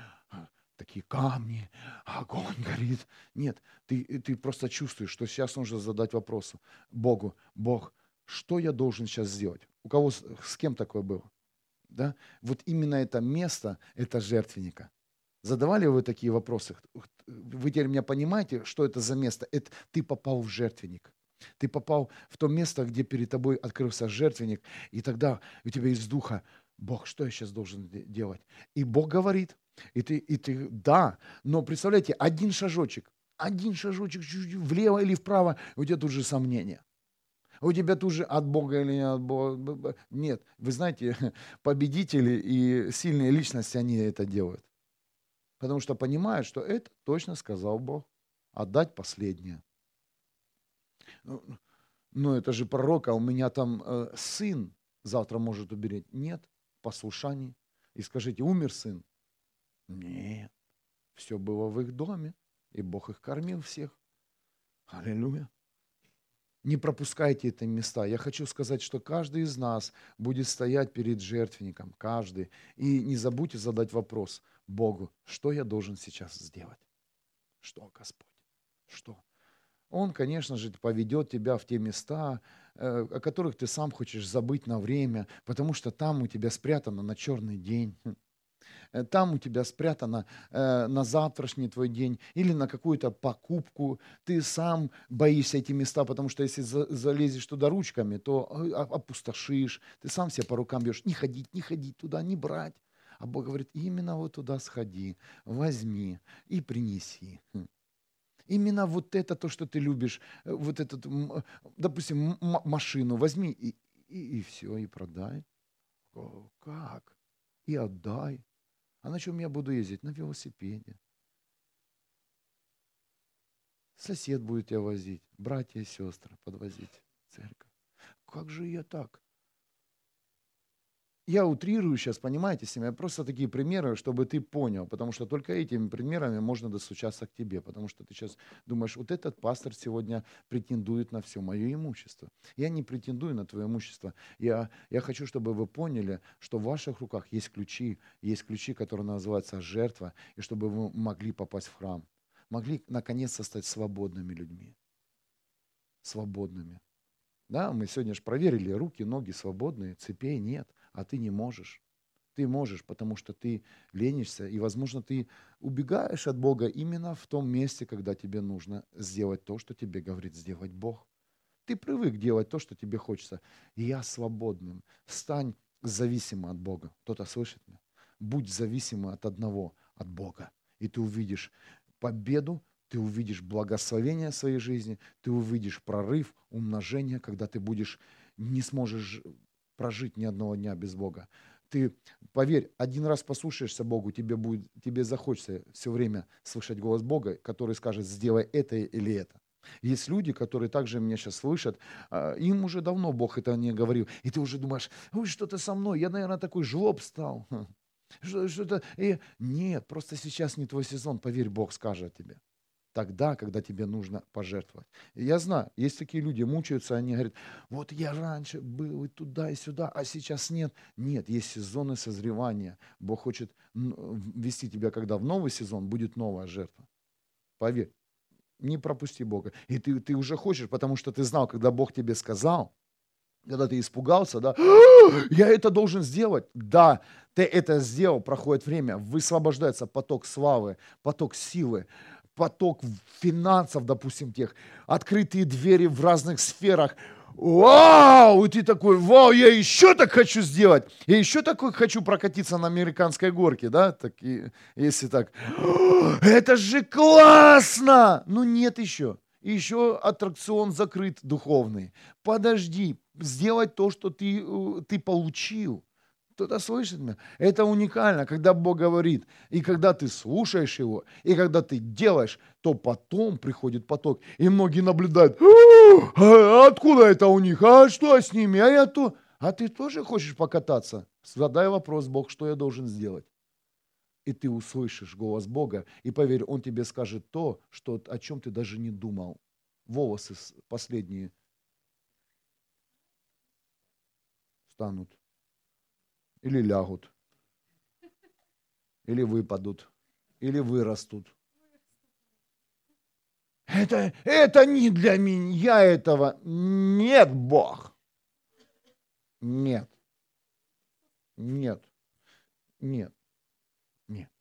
такие камни, огонь горит. Нет, ты, ты просто чувствуешь, что сейчас нужно задать вопрос Богу, Бог, что я должен сейчас сделать? У кого, с кем такое было? Да? Вот именно это место, это жертвенника. Задавали вы такие вопросы? Вы теперь меня понимаете, что это за место? Это ты попал в жертвенник. Ты попал в то место, где перед тобой открылся жертвенник, и тогда у тебя из духа, Бог, что я сейчас должен делать? И Бог говорит, и ты, и ты, да, но представляете, один шажочек, один шажочек чуть-чуть влево или вправо, у тебя тут же сомнения. У тебя тут же от Бога или не от Бога. Нет, вы знаете, победители и сильные личности, они это делают. Потому что понимают, что это точно сказал Бог. Отдать последнее. Ну, ну, это же пророк, а у меня там э, сын завтра может умереть. Нет, послушание. И скажите, умер сын? Нет, все было в их доме, и Бог их кормил всех. Аллилуйя. Не пропускайте эти места. Я хочу сказать, что каждый из нас будет стоять перед жертвенником, каждый. И не забудьте задать вопрос Богу, что я должен сейчас сделать? Что, Господь? Что? Он, конечно же, поведет тебя в те места, э, о которых ты сам хочешь забыть на время, потому что там у тебя спрятано на черный день. Э, там у тебя спрятано э, на завтрашний твой день или на какую-то покупку. Ты сам боишься эти места, потому что если за, залезешь туда ручками, то опустошишь. Ты сам себя по рукам бьешь. Не ходить, не ходить туда, не брать. А Бог говорит, именно вот туда сходи, возьми и принеси. Хм. Именно вот это то, что ты любишь, э, вот этот, допустим, машину возьми и, и, и все, и продай. Как? И отдай. А на чем я буду ездить? На велосипеде. Сосед будет тебя возить, братья и сестры подвозить в церковь. Как же я так? Я утрирую сейчас, понимаете, семья, просто такие примеры, чтобы ты понял, потому что только этими примерами можно достучаться к тебе, потому что ты сейчас думаешь, вот этот пастор сегодня претендует на все мое имущество. Я не претендую на твое имущество. Я, я хочу, чтобы вы поняли, что в ваших руках есть ключи, есть ключи, которые называются жертва, и чтобы вы могли попасть в храм, могли наконец-то стать свободными людьми. Свободными. Да, мы сегодня же проверили, руки, ноги свободные, цепей нет а ты не можешь. Ты можешь, потому что ты ленишься, и, возможно, ты убегаешь от Бога именно в том месте, когда тебе нужно сделать то, что тебе говорит сделать Бог. Ты привык делать то, что тебе хочется. Я свободным. Стань зависимым от Бога. Кто-то слышит меня? Будь зависимым от одного, от Бога. И ты увидишь победу, ты увидишь благословение своей жизни, ты увидишь прорыв, умножение, когда ты будешь, не сможешь прожить ни одного дня без Бога. Ты, поверь, один раз послушаешься Богу, тебе, будет, тебе захочется все время слышать голос Бога, который скажет, сделай это или это. Есть люди, которые также меня сейчас слышат, а, им уже давно Бог это не говорил. И ты уже думаешь, ой, что-то со мной, я, наверное, такой жлоб стал. Что-то... Нет, просто сейчас не твой сезон, поверь, Бог скажет тебе тогда, когда тебе нужно пожертвовать. И я знаю, есть такие люди, мучаются, они говорят, вот я раньше был и туда, и сюда, а сейчас нет. Нет, есть сезоны созревания. Бог хочет вести тебя, когда в новый сезон будет новая жертва. Поверь, не пропусти Бога. И ты, ты уже хочешь, потому что ты знал, когда Бог тебе сказал, когда ты испугался, да, я это должен сделать. Да, ты это сделал, проходит время, высвобождается поток славы, поток силы, поток финансов, допустим, тех, открытые двери в разных сферах. Вау! И ты такой, вау, я еще так хочу сделать. Я еще такой хочу прокатиться на американской горке, да? Так, и, если так. Это же классно! Ну нет еще. Еще аттракцион закрыт духовный. Подожди, сделать то, что ты, э, ты получил. Кто-то слышит меня? Это уникально, когда Бог говорит. И когда ты слушаешь Его, и когда ты делаешь, то потом приходит поток. И многие наблюдают, а откуда это у них? А что с ними? А я то... А ты тоже хочешь покататься? Задай вопрос, Бог, что я должен сделать? И ты услышишь голос Бога, и поверь, Он тебе скажет то, что, о чем ты даже не думал. Волосы последние станут или лягут, или выпадут, или вырастут. Это, это не для меня этого. Нет, Бог. Нет. Нет. Нет. Нет.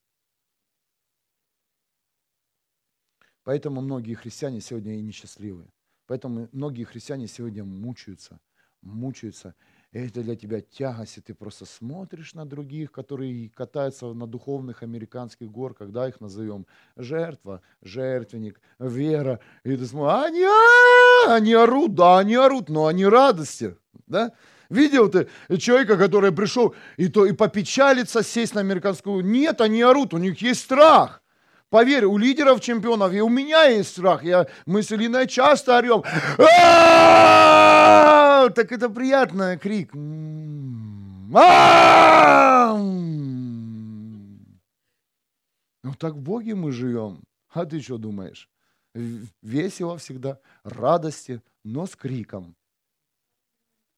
Поэтому многие христиане сегодня и несчастливые. Поэтому многие христиане сегодня мучаются, мучаются это для тебя тягость, и ты просто смотришь на других, которые катаются на духовных американских горках, да, их назовем, жертва, жертвенник, вера, и ты смотришь, они, а, они орут, да, они орут, но они радости, да, Видел ты человека, который пришел и, то, и попечалиться, сесть на американскую? Нет, они орут, у них есть страх. Поверь, у лидеров чемпионов и у меня есть страх. Я, мы с Илиной часто орем. Так это приятный крик. Ну так в Боге мы живем. А ты что думаешь? Весело всегда, радости, но с криком.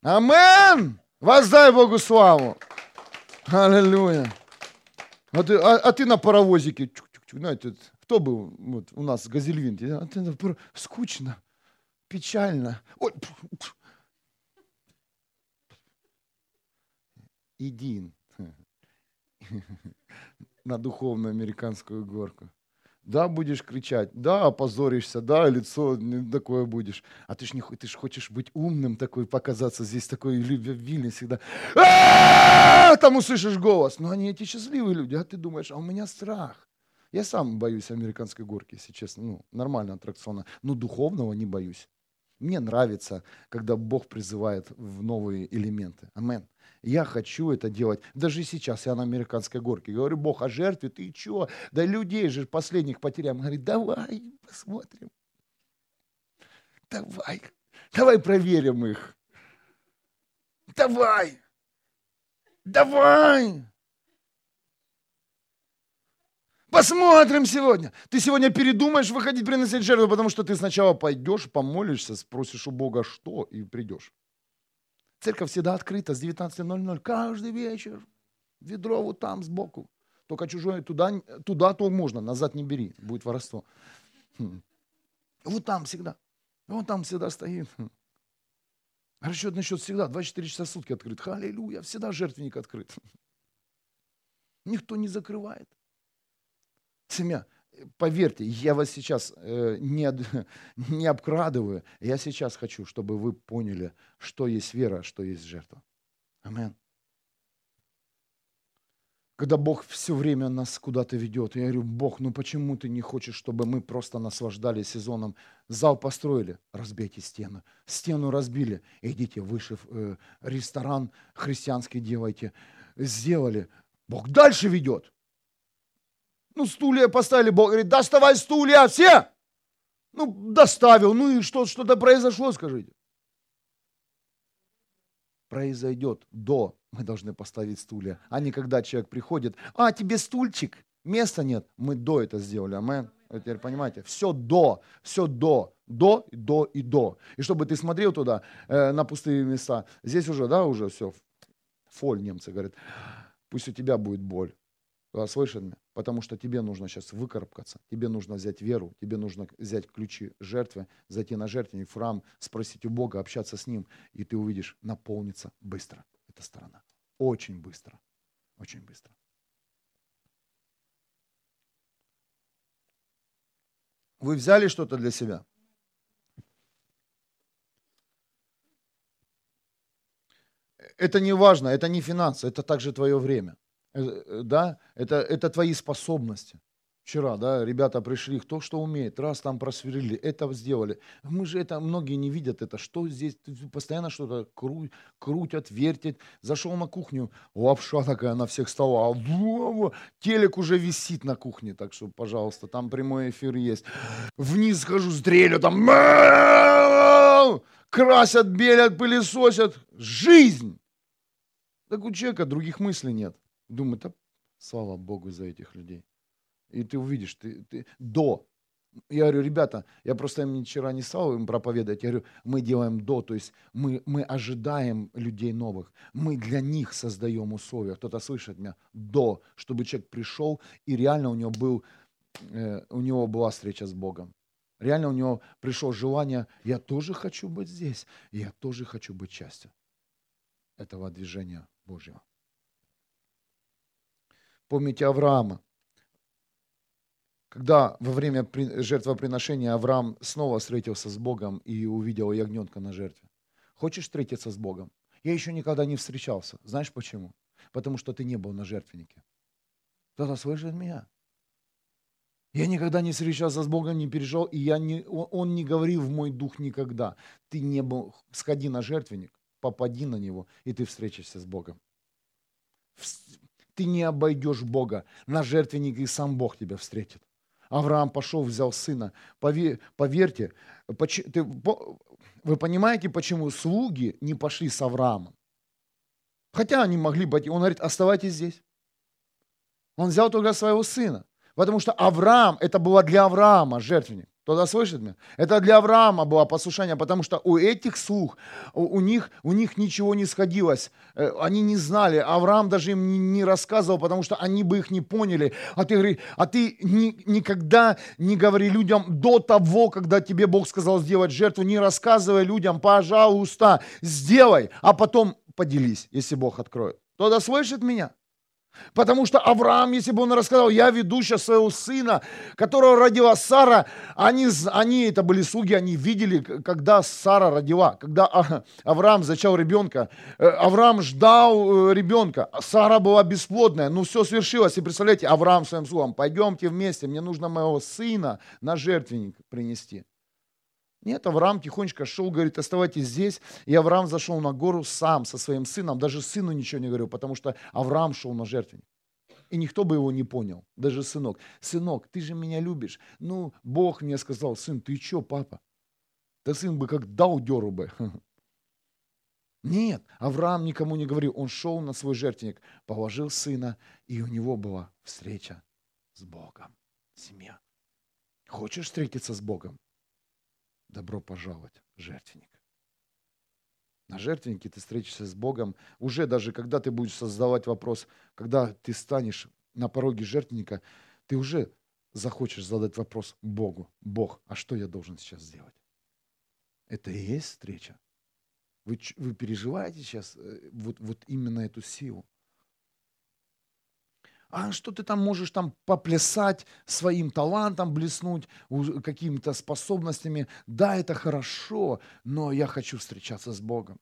Амен! Воздай Богу славу! Аллилуйя! А ты, а, а ты на паровозике знаете, кто был вот, у нас Газельвин? Скучно, печально. Ой, иди на духовную американскую горку. Да, будешь кричать, да, опозоришься, да, лицо такое будешь. А ты ж, не, ты ж хочешь быть умным такой, показаться здесь такой любвильный всегда. Там услышишь голос. Но они эти счастливые люди, а ты думаешь, а у меня страх. Я сам боюсь американской горки, если честно. Ну, нормально аттракциона. Но духовного не боюсь. Мне нравится, когда Бог призывает в новые элементы. Амен. Я хочу это делать. Даже сейчас я на американской горке. Говорю, Бог, о жертве ты чё? Да людей же последних потеряем. Говорит, давай посмотрим. Давай. Давай проверим их. Давай. Давай. Посмотрим сегодня. Ты сегодня передумаешь выходить приносить жертву, потому что ты сначала пойдешь, помолишься, спросишь у Бога что и придешь. Церковь всегда открыта с 19.00, каждый вечер. Ведро вот там сбоку. Только чужое туда, туда то можно, назад не бери, будет воровство. Хм. Вот там всегда. Вот там всегда стоит. Хм. Расчетный счет всегда 24 часа в сутки открыт. Аллилуйя, всегда жертвенник открыт. Никто не закрывает. Семья, поверьте, я вас сейчас э, не, не обкрадываю. Я сейчас хочу, чтобы вы поняли, что есть вера, что есть жертва. Амин. Когда Бог все время нас куда-то ведет, я говорю, Бог, ну почему ты не хочешь, чтобы мы просто наслаждались сезоном? Зал построили, разбейте стену. Стену разбили, идите выше, э, ресторан христианский делайте. Сделали. Бог дальше ведет. Ну, стулья поставили, Бог говорит, доставай стулья все. Ну, доставил, ну и что, что-то произошло, скажите. Произойдет до, мы должны поставить стулья, а не когда человек приходит, а, тебе стульчик, места нет, мы до это сделали, амен. Вы теперь понимаете, все до, все до, до, до и до. И чтобы ты смотрел туда, э, на пустые места, здесь уже, да, уже все, фоль немцы говорят, пусть у тебя будет боль. Слышишь меня? Потому что тебе нужно сейчас выкарабкаться, тебе нужно взять веру, тебе нужно взять ключи жертвы, зайти на жертвенник, в храм, спросить у Бога, общаться с Ним, и ты увидишь, наполнится быстро эта сторона. Очень быстро. Очень быстро. Вы взяли что-то для себя? Это не важно, это не финансы, это также твое время. Э, э, да, это, это твои способности. Вчера, да, ребята пришли, кто что умеет, раз там просверлили, это сделали. Мы же это, многие не видят это, что здесь, постоянно что-то кру, крутят, вертят. Зашел на кухню, лапша такая на всех столах, телек уже висит на кухне, так что, пожалуйста, там прямой эфир есть. Вниз схожу, стрелю, там красят, белят, пылесосят. Жизнь! Так у человека других мыслей нет. Думаю, да слава Богу за этих людей. И ты увидишь, ты, ты до. Я говорю, ребята, я просто им вчера не стал им проповедовать. Я говорю, мы делаем до, то есть мы, мы ожидаем людей новых. Мы для них создаем условия. Кто-то слышит меня? До, чтобы человек пришел и реально у него, был, э, у него была встреча с Богом. Реально у него пришло желание, я тоже хочу быть здесь, я тоже хочу быть частью этого движения Божьего. Помните Авраама. Когда во время жертвоприношения Авраам снова встретился с Богом и увидел ягненка на жертве. Хочешь встретиться с Богом? Я еще никогда не встречался. Знаешь почему? Потому что ты не был на жертвеннике. Кто-то слышит меня? Я никогда не встречался с Богом, не пережил, и я не, он, не говорил в мой дух никогда. Ты не был, сходи на жертвенник, попади на него, и ты встретишься с Богом ты не обойдешь Бога. На жертвеннике и сам Бог тебя встретит. Авраам пошел, взял сына. поверьте, вы понимаете, почему слуги не пошли с Авраамом? Хотя они могли быть, он говорит, оставайтесь здесь. Он взял только своего сына. Потому что Авраам, это было для Авраама жертвенник. Кто-то слышит меня? Это для Авраама было послушание, потому что у этих слух, у, у, них, у них ничего не сходилось. Э, они не знали. Авраам даже им не, не рассказывал, потому что они бы их не поняли. А ты, говори, а ты ни, никогда не говори людям до того, когда тебе Бог сказал сделать жертву, не рассказывай людям, пожалуйста, сделай, а потом поделись, если Бог откроет. Кто-то слышит меня? Потому что Авраам, если бы он рассказал, я веду сейчас своего сына, которого родила Сара, они, они это были слуги, они видели, когда Сара родила, когда Авраам зачал ребенка. Э, Авраам ждал э, ребенка, Сара была бесплодная, ну все свершилось. И представляете, Авраам своим слугам, пойдемте вместе, мне нужно моего сына на жертвенник принести. Нет, Авраам тихонечко шел, говорит, оставайтесь здесь. И Авраам зашел на гору сам со своим сыном, даже сыну ничего не говорил, потому что Авраам шел на жертвенник. И никто бы его не понял, даже сынок. Сынок, ты же меня любишь. Ну, Бог мне сказал, сын, ты что, папа? Да сын бы как дал деру бы. Нет, Авраам никому не говорил. Он шел на свой жертвенник, положил сына, и у него была встреча с Богом. Семья. Хочешь встретиться с Богом? Добро пожаловать жертвенник. На жертвеннике ты встретишься с Богом. Уже даже когда ты будешь создавать вопрос, когда ты станешь на пороге жертвенника, ты уже захочешь задать вопрос Богу. Бог, а что я должен сейчас сделать? Это и есть встреча. Вы, вы переживаете сейчас э, вот, вот именно эту силу а что ты там можешь там поплясать, своим талантом блеснуть, какими-то способностями. Да, это хорошо, но я хочу встречаться с Богом.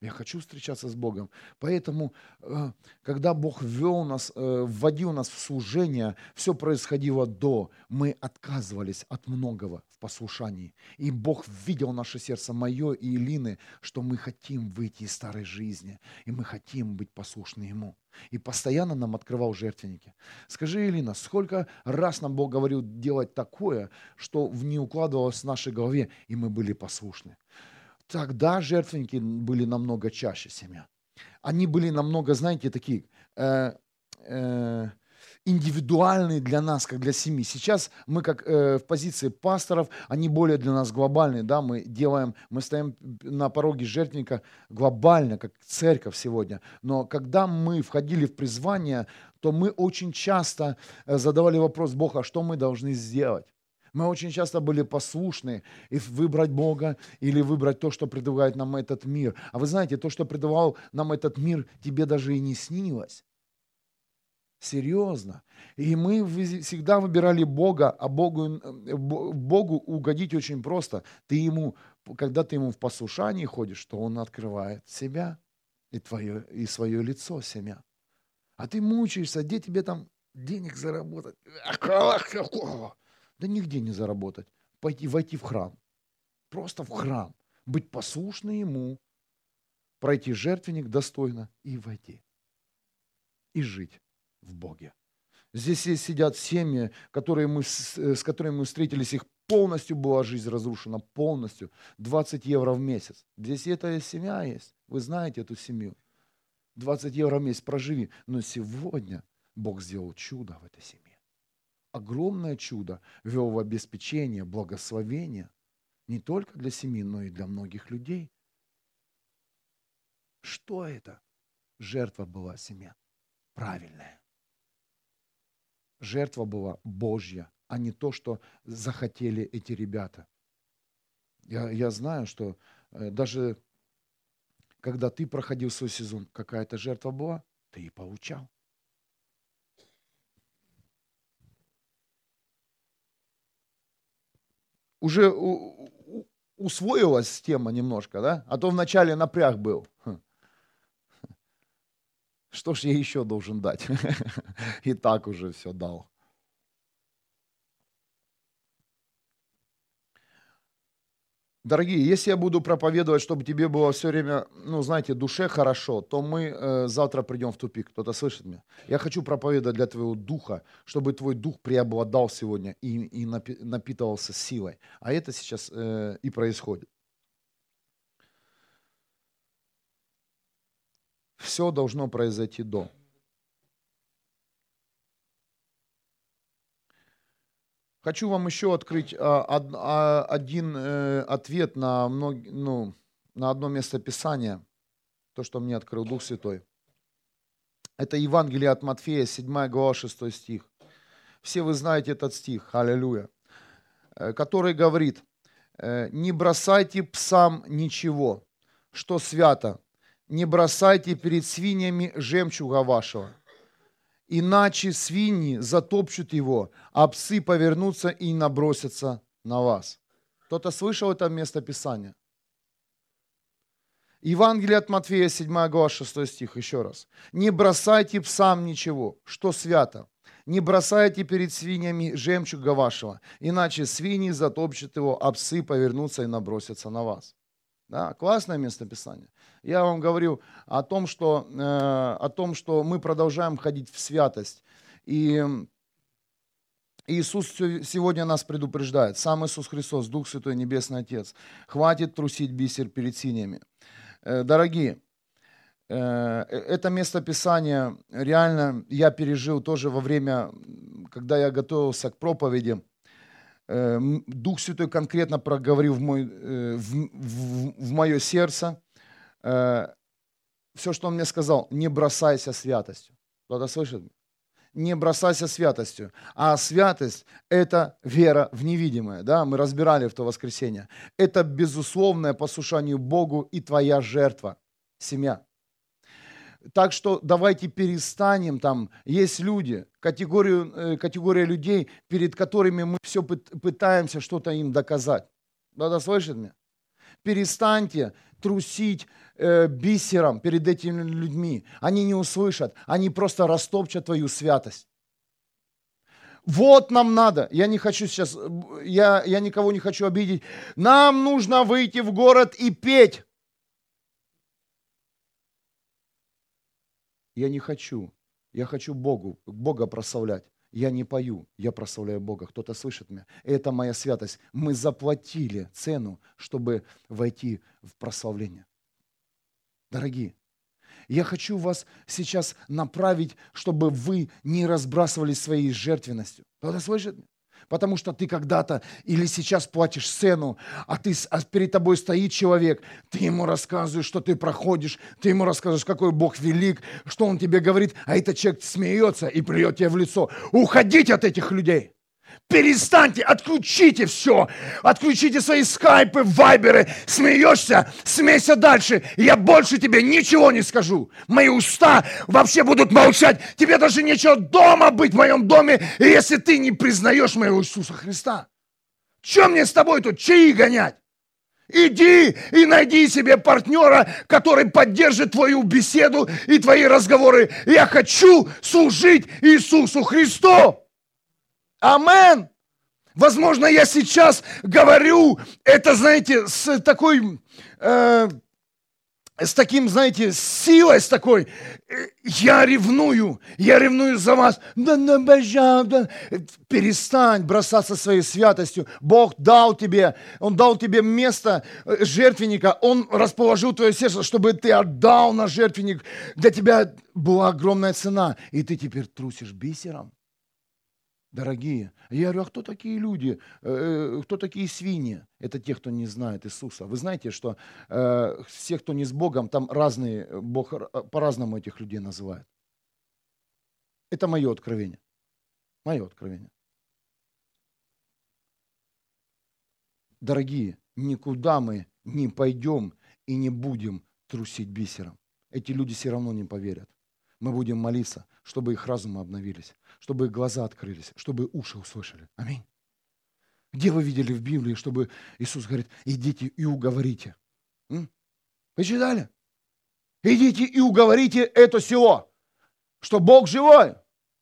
Я хочу встречаться с Богом. Поэтому, э, когда Бог ввел нас, э, вводил нас в служение, все происходило до. Мы отказывались от многого в послушании. И Бог видел наше сердце, мое и Илины, что мы хотим выйти из старой жизни. И мы хотим быть послушны Ему. И постоянно нам открывал жертвенники. Скажи, Илина, сколько раз нам Бог говорил делать такое, что не укладывалось в нашей голове, и мы были послушны. Тогда жертвенники были намного чаще семья. Они были намного, знаете, такие э, э, индивидуальные для нас, как для семьи. Сейчас мы как э, в позиции пасторов, они более для нас глобальные, да, мы делаем, мы стоим на пороге жертвенника глобально, как церковь сегодня. Но когда мы входили в призвание, то мы очень часто э, задавали вопрос Бога, что мы должны сделать. Мы очень часто были послушны и выбрать Бога или выбрать то, что предлагает нам этот мир. А вы знаете, то, что предлагал нам этот мир, тебе даже и не снилось. Серьезно. И мы всегда выбирали Бога, а Богу, э, Богу угодить очень просто. Ты ему, когда ты ему в послушании ходишь, то он открывает себя и, твое, и свое лицо семя. А ты мучаешься, где тебе там денег заработать? Да нигде не заработать. Пойти, войти в храм. Просто в храм. Быть послушным ему. Пройти жертвенник достойно и войти. И жить в Боге. Здесь сидят семьи, которые мы, с которыми мы встретились, их полностью была жизнь разрушена, полностью. 20 евро в месяц. Здесь эта семья есть. Вы знаете эту семью. 20 евро в месяц проживи. Но сегодня Бог сделал чудо в этой семье огромное чудо вел в обеспечение, благословение не только для семьи, но и для многих людей. Что это? Жертва была семья. Правильная. Жертва была Божья, а не то, что захотели эти ребята. Я, я знаю, что э, даже когда ты проходил свой сезон, какая-то жертва была, ты и получал. Уже усвоилась тема немножко, да? А то вначале напряг был. Хм. Что ж я еще должен дать? И так уже все дал. Дорогие, если я буду проповедовать, чтобы тебе было все время, ну, знаете, душе хорошо, то мы э, завтра придем в тупик. Кто-то слышит меня? Я хочу проповедовать для твоего духа, чтобы твой дух преобладал сегодня и, и напитывался силой. А это сейчас э, и происходит. Все должно произойти до. Хочу вам еще открыть а, а, один э, ответ на, ну, на одно место Писания, то, что мне открыл Дух Святой. Это Евангелие от Матфея, 7 глава, 6 стих. Все вы знаете этот стих, аллилуйя, э, который говорит, э, не бросайте псам ничего, что свято, не бросайте перед свиньями жемчуга вашего. Иначе свиньи затопчут его, а псы повернутся и набросятся на вас. Кто-то слышал это место Писания? Евангелие от Матфея, 7 глава, 6 стих, еще раз. «Не бросайте псам ничего, что свято. Не бросайте перед свиньями жемчуга вашего, иначе свиньи затопчут его, а псы повернутся и набросятся на вас». Да, классное местописание. Я вам говорю о том, что, э, о том, что мы продолжаем ходить в святость. И Иисус сегодня нас предупреждает. Сам Иисус Христос, Дух Святой, Небесный Отец. Хватит трусить бисер перед синими. Э, дорогие, э, это место Писания реально я пережил тоже во время, когда я готовился к проповеди. Дух Святой конкретно проговорил в, мой, в, в, в мое сердце. Все, что он мне сказал, не бросайся святостью. Кто-то слышит? Не бросайся святостью. А святость – это вера в невидимое. Да? Мы разбирали в то воскресенье. Это безусловное послушание Богу и твоя жертва, семья. Так что давайте перестанем там. Есть люди, категорию, э, категория людей, перед которыми мы все пытаемся что-то им доказать. Надо слышать меня? Перестаньте трусить э, бисером перед этими людьми. Они не услышат, они просто растопчат твою святость. Вот нам надо. Я не хочу сейчас, я, я никого не хочу обидеть. Нам нужно выйти в город и петь. Я не хочу. Я хочу Богу, Бога прославлять. Я не пою, я прославляю Бога. Кто-то слышит меня. Это моя святость. Мы заплатили цену, чтобы войти в прославление. Дорогие, я хочу вас сейчас направить, чтобы вы не разбрасывались своей жертвенностью. Кто-то слышит? Потому что ты когда-то или сейчас платишь цену, а, ты, а перед тобой стоит человек, ты ему рассказываешь, что ты проходишь, ты ему рассказываешь, какой Бог велик, что он тебе говорит, а этот человек смеется и плюет тебе в лицо. Уходите от этих людей. Перестаньте, отключите все. Отключите свои скайпы, вайберы. Смеешься, смейся дальше. Я больше тебе ничего не скажу. Мои уста вообще будут молчать. Тебе даже нечего дома быть в моем доме, если ты не признаешь моего Иисуса Христа. Чем мне с тобой тут чаи гонять? Иди и найди себе партнера, который поддержит твою беседу и твои разговоры. Я хочу служить Иисусу Христу. Амен. Возможно, я сейчас говорю это, знаете, с такой, э, с таким, знаете, силой, с такой. Я ревную, я ревную за вас. Да, да, Перестань бросаться своей святостью. Бог дал тебе, Он дал тебе место э, жертвенника. Он расположил твое сердце, чтобы ты отдал на жертвенник. Для тебя была огромная цена. И ты теперь трусишь бисером дорогие. Я говорю, а кто такие люди? Э, кто такие свиньи? Это те, кто не знает Иисуса. Вы знаете, что э, все, кто не с Богом, там разные, Бог по-разному этих людей называет. Это мое откровение. Мое откровение. Дорогие, никуда мы не пойдем и не будем трусить бисером. Эти люди все равно не поверят. Мы будем молиться, чтобы их разумы обновились чтобы глаза открылись, чтобы уши услышали. Аминь. Где вы видели в Библии, чтобы Иисус говорит, идите и уговорите? М? Вы читали? Идите и уговорите это село, что Бог живой,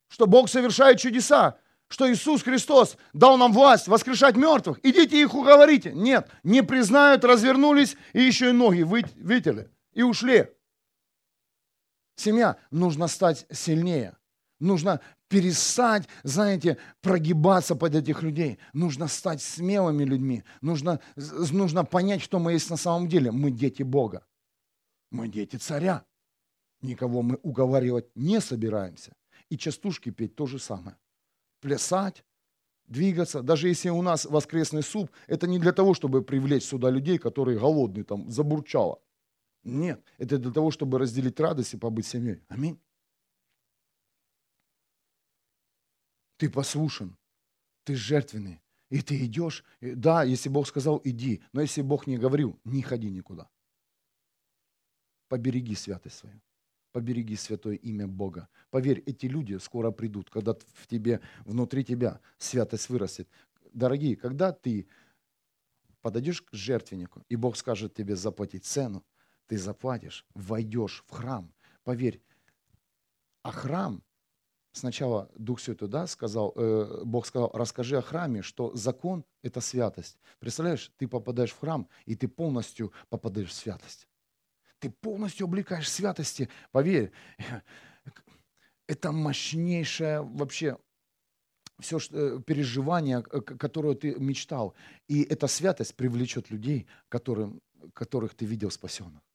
что Бог совершает чудеса, что Иисус Христос дал нам власть воскрешать мертвых. Идите их уговорите. Нет, не признают, развернулись и еще и ноги вытерли и ушли. Семья, нужно стать сильнее. Нужно перестать, знаете, прогибаться под этих людей. Нужно стать смелыми людьми. Нужно, нужно понять, что мы есть на самом деле. Мы дети Бога. Мы дети царя. Никого мы уговаривать не собираемся. И частушки петь то же самое. Плясать, двигаться. Даже если у нас воскресный суп, это не для того, чтобы привлечь сюда людей, которые голодные, там, забурчало. Нет, это для того, чтобы разделить радость и побыть семьей. Аминь. Ты послушен, ты жертвенный, и ты идешь. Да, если Бог сказал, иди, но если Бог не говорил, не ходи никуда. Побереги святость свою. побереги святое имя Бога. Поверь, эти люди скоро придут, когда в тебе, внутри тебя святость вырастет. Дорогие, когда ты подойдешь к жертвеннику, и Бог скажет тебе заплатить цену, ты заплатишь, войдешь в храм. Поверь, а храм, сначала Дух Святой да, сказал, э, Бог сказал, расскажи о храме, что закон – это святость. Представляешь, ты попадаешь в храм, и ты полностью попадаешь в святость. Ты полностью облекаешь святости. Поверь, это мощнейшее вообще все что, э, переживание, которое ты мечтал. И эта святость привлечет людей, которым, которых ты видел спасенных.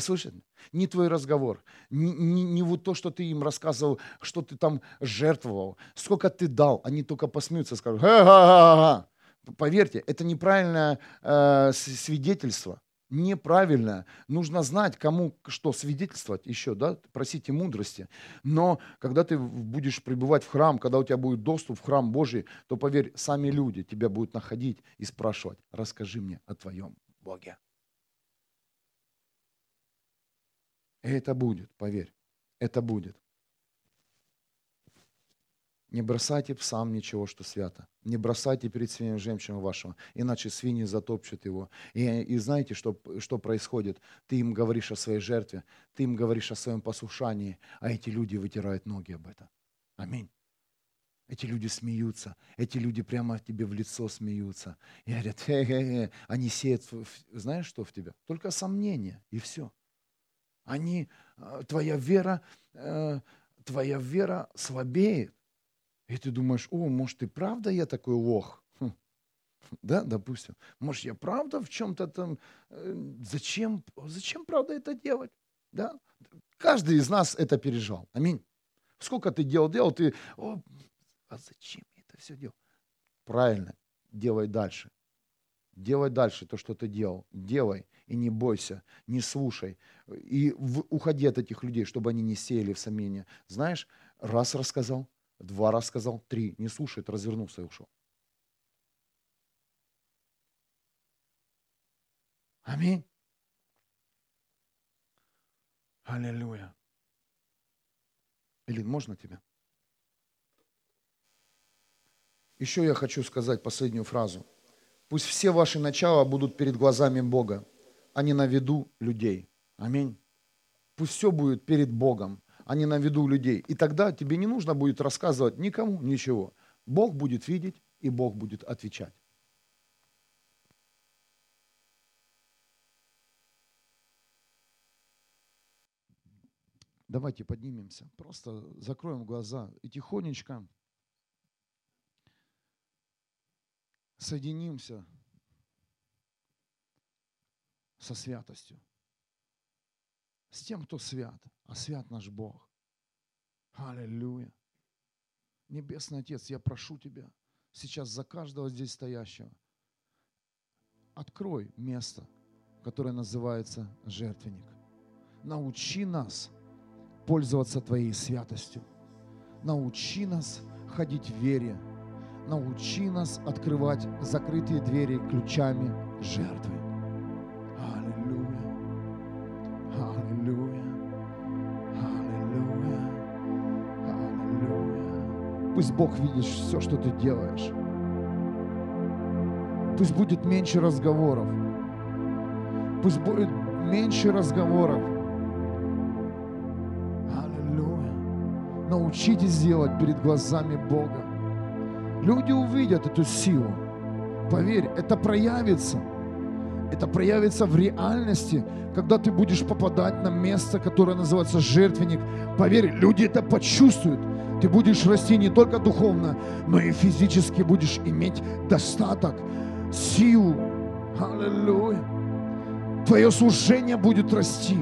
Слышите? Не твой разговор, не, не, не вот то, что ты им рассказывал, что ты там жертвовал, сколько ты дал, они только посмеются и скажут, ха-ха-ха-ха. Поверьте, это неправильное э, свидетельство, неправильное. Нужно знать, кому что свидетельствовать еще, да, просите мудрости. Но когда ты будешь пребывать в храм, когда у тебя будет доступ в храм Божий, то поверь, сами люди тебя будут находить и спрашивать, расскажи мне о твоем Боге. Это будет, поверь, это будет. Не бросайте псам ничего, что свято. Не бросайте перед свиньем жемчуга вашего, иначе свиньи затопчут его. И, и знаете, что, что происходит? Ты им говоришь о своей жертве, ты им говоришь о своем послушании, а эти люди вытирают ноги об этом. Аминь. Эти люди смеются, эти люди прямо тебе в лицо смеются. И говорят, хе -хе -хе. они сеют, знаешь, что в тебя? Только сомнения, и все. Они, э, твоя вера, э, твоя вера слабеет. И ты думаешь, о, может и правда я такой лох? Хм. Да, допустим. Может, я правда в чем-то там... Э, зачем, зачем правда это делать? Да? Каждый из нас это переживал. Аминь. Сколько ты делал, делал, ты... О, а зачем я это все делал? Правильно, делай дальше. Делай дальше то, что ты делал. Делай и не бойся, не слушай. И в, уходи от этих людей, чтобы они не сеяли в сомнения. Знаешь, раз рассказал, два раз сказал, три, не слушает, развернулся и ушел. Аминь. Аллилуйя. Или можно тебя? Еще я хочу сказать последнюю фразу. Пусть все ваши начала будут перед глазами Бога а не на виду людей. Аминь. Пусть все будет перед Богом, а не на виду людей. И тогда тебе не нужно будет рассказывать никому ничего. Бог будет видеть, и Бог будет отвечать. Давайте поднимемся, просто закроем глаза и тихонечко соединимся со святостью. С тем, кто свят, а свят наш Бог. Аллилуйя. Небесный Отец, я прошу Тебя сейчас за каждого здесь стоящего, открой место, которое называется жертвенник. Научи нас пользоваться Твоей святостью. Научи нас ходить в вере. Научи нас открывать закрытые двери ключами жертвы. Пусть Бог видит все, что ты делаешь. Пусть будет меньше разговоров. Пусть будет меньше разговоров. Аллилуйя. Научитесь делать перед глазами Бога. Люди увидят эту силу. Поверь, это проявится. Это проявится в реальности, когда ты будешь попадать на место, которое называется жертвенник. Поверь, люди это почувствуют. Ты будешь расти не только духовно, но и физически будешь иметь достаток, силу. Аллилуйя. Твое служение будет расти.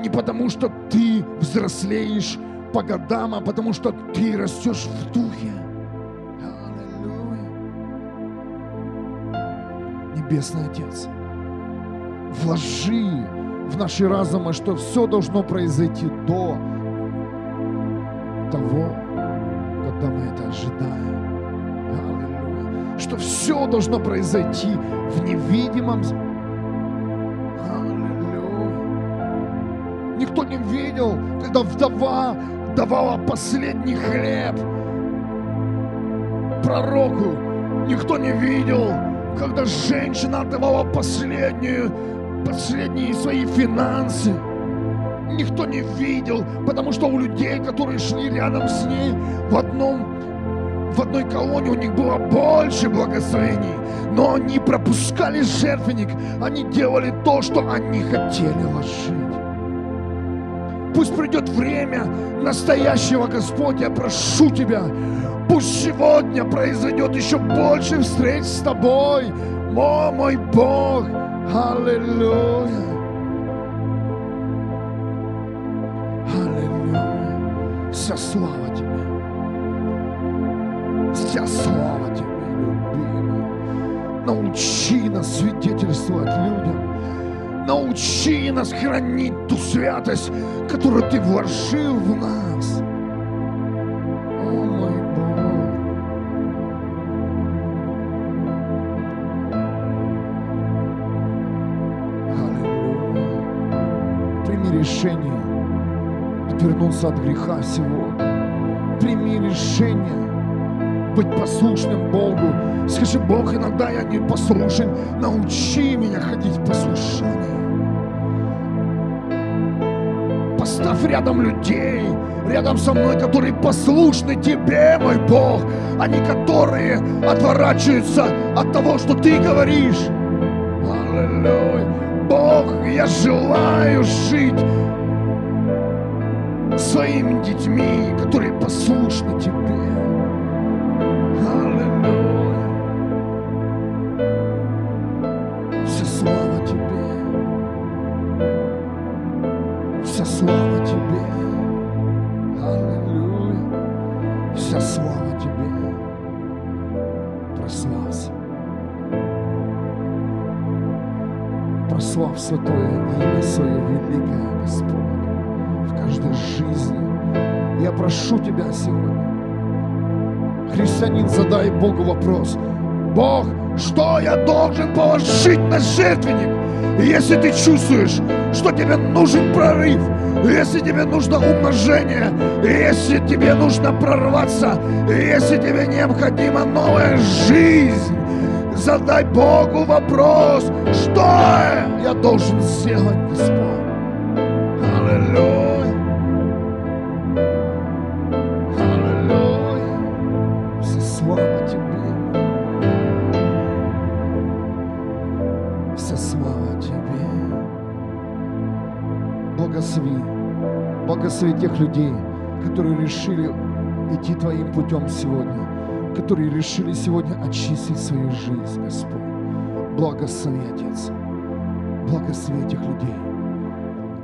Не потому, что ты взрослеешь по годам, а потому, что ты растешь в духе. Аллилуйя. Небесный Отец, вложи в наши разумы, что все должно произойти до того, когда мы это ожидаем. Аллилуйя. Что все должно произойти в невидимом. Аллилуйя. Никто не видел, когда вдова давала последний хлеб пророку. Никто не видел, когда женщина отдавала последнюю, последние свои финансы. Никто не видел, потому что у людей, которые шли рядом с ней в одном в одной колонии у них было больше благословений, но они пропускали жертвенник, они делали то, что они хотели ложить. Пусть придет время настоящего Господь, я прошу Тебя, пусть сегодня произойдет еще больше встреч с Тобой, о мой Бог, аллилуйя. Слава Тебе. Вся слава Тебе, любимый. Научи нас свидетельствовать людям. Научи нас хранить ту святость, которую Ты вложил в нас. Решение отвернуться от греха сегодня. Прими решение быть послушным Богу. Скажи, Бог, иногда я не послушен. Научи меня ходить в послушании. Поставь рядом людей, рядом со мной, которые послушны Тебе, мой Бог, а не которые отворачиваются от того, что Ты говоришь. Аллилуйя. Бог, я желаю жить своими детьми, которые послушны Тебе. Аллилуйя. Вся слава Тебе. Вся слава Тебе. Аллилуйя. Вся слава Тебе. Прославься. Прославь святое имя Свое великое, Господь, жизни. Я прошу Тебя сегодня, христианин, задай Богу вопрос. Бог, что я должен положить на жертвенник? Если ты чувствуешь, что тебе нужен прорыв, если тебе нужно умножение, если тебе нужно прорваться, если тебе необходима новая жизнь, задай Богу вопрос, что я должен сделать, Господь? Аллилуйя. Благослови тех людей, которые решили идти Твоим путем сегодня, которые решили сегодня очистить свою жизнь, Господь. Благослови, Отец. Благослови этих людей.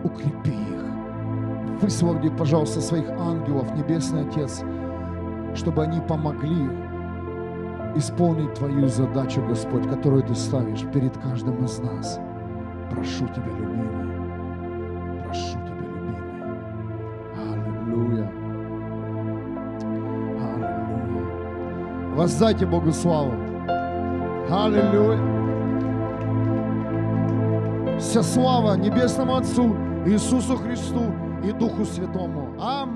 Укрепи их. Высвободи, пожалуйста, своих ангелов, Небесный Отец, чтобы они помогли исполнить Твою задачу, Господь, которую Ты ставишь перед каждым из нас. Прошу Тебя, любимый. Прошу Воздайте Богу славу. Аллилуйя. Вся слава Небесному Отцу, Иисусу Христу и Духу Святому. Амен.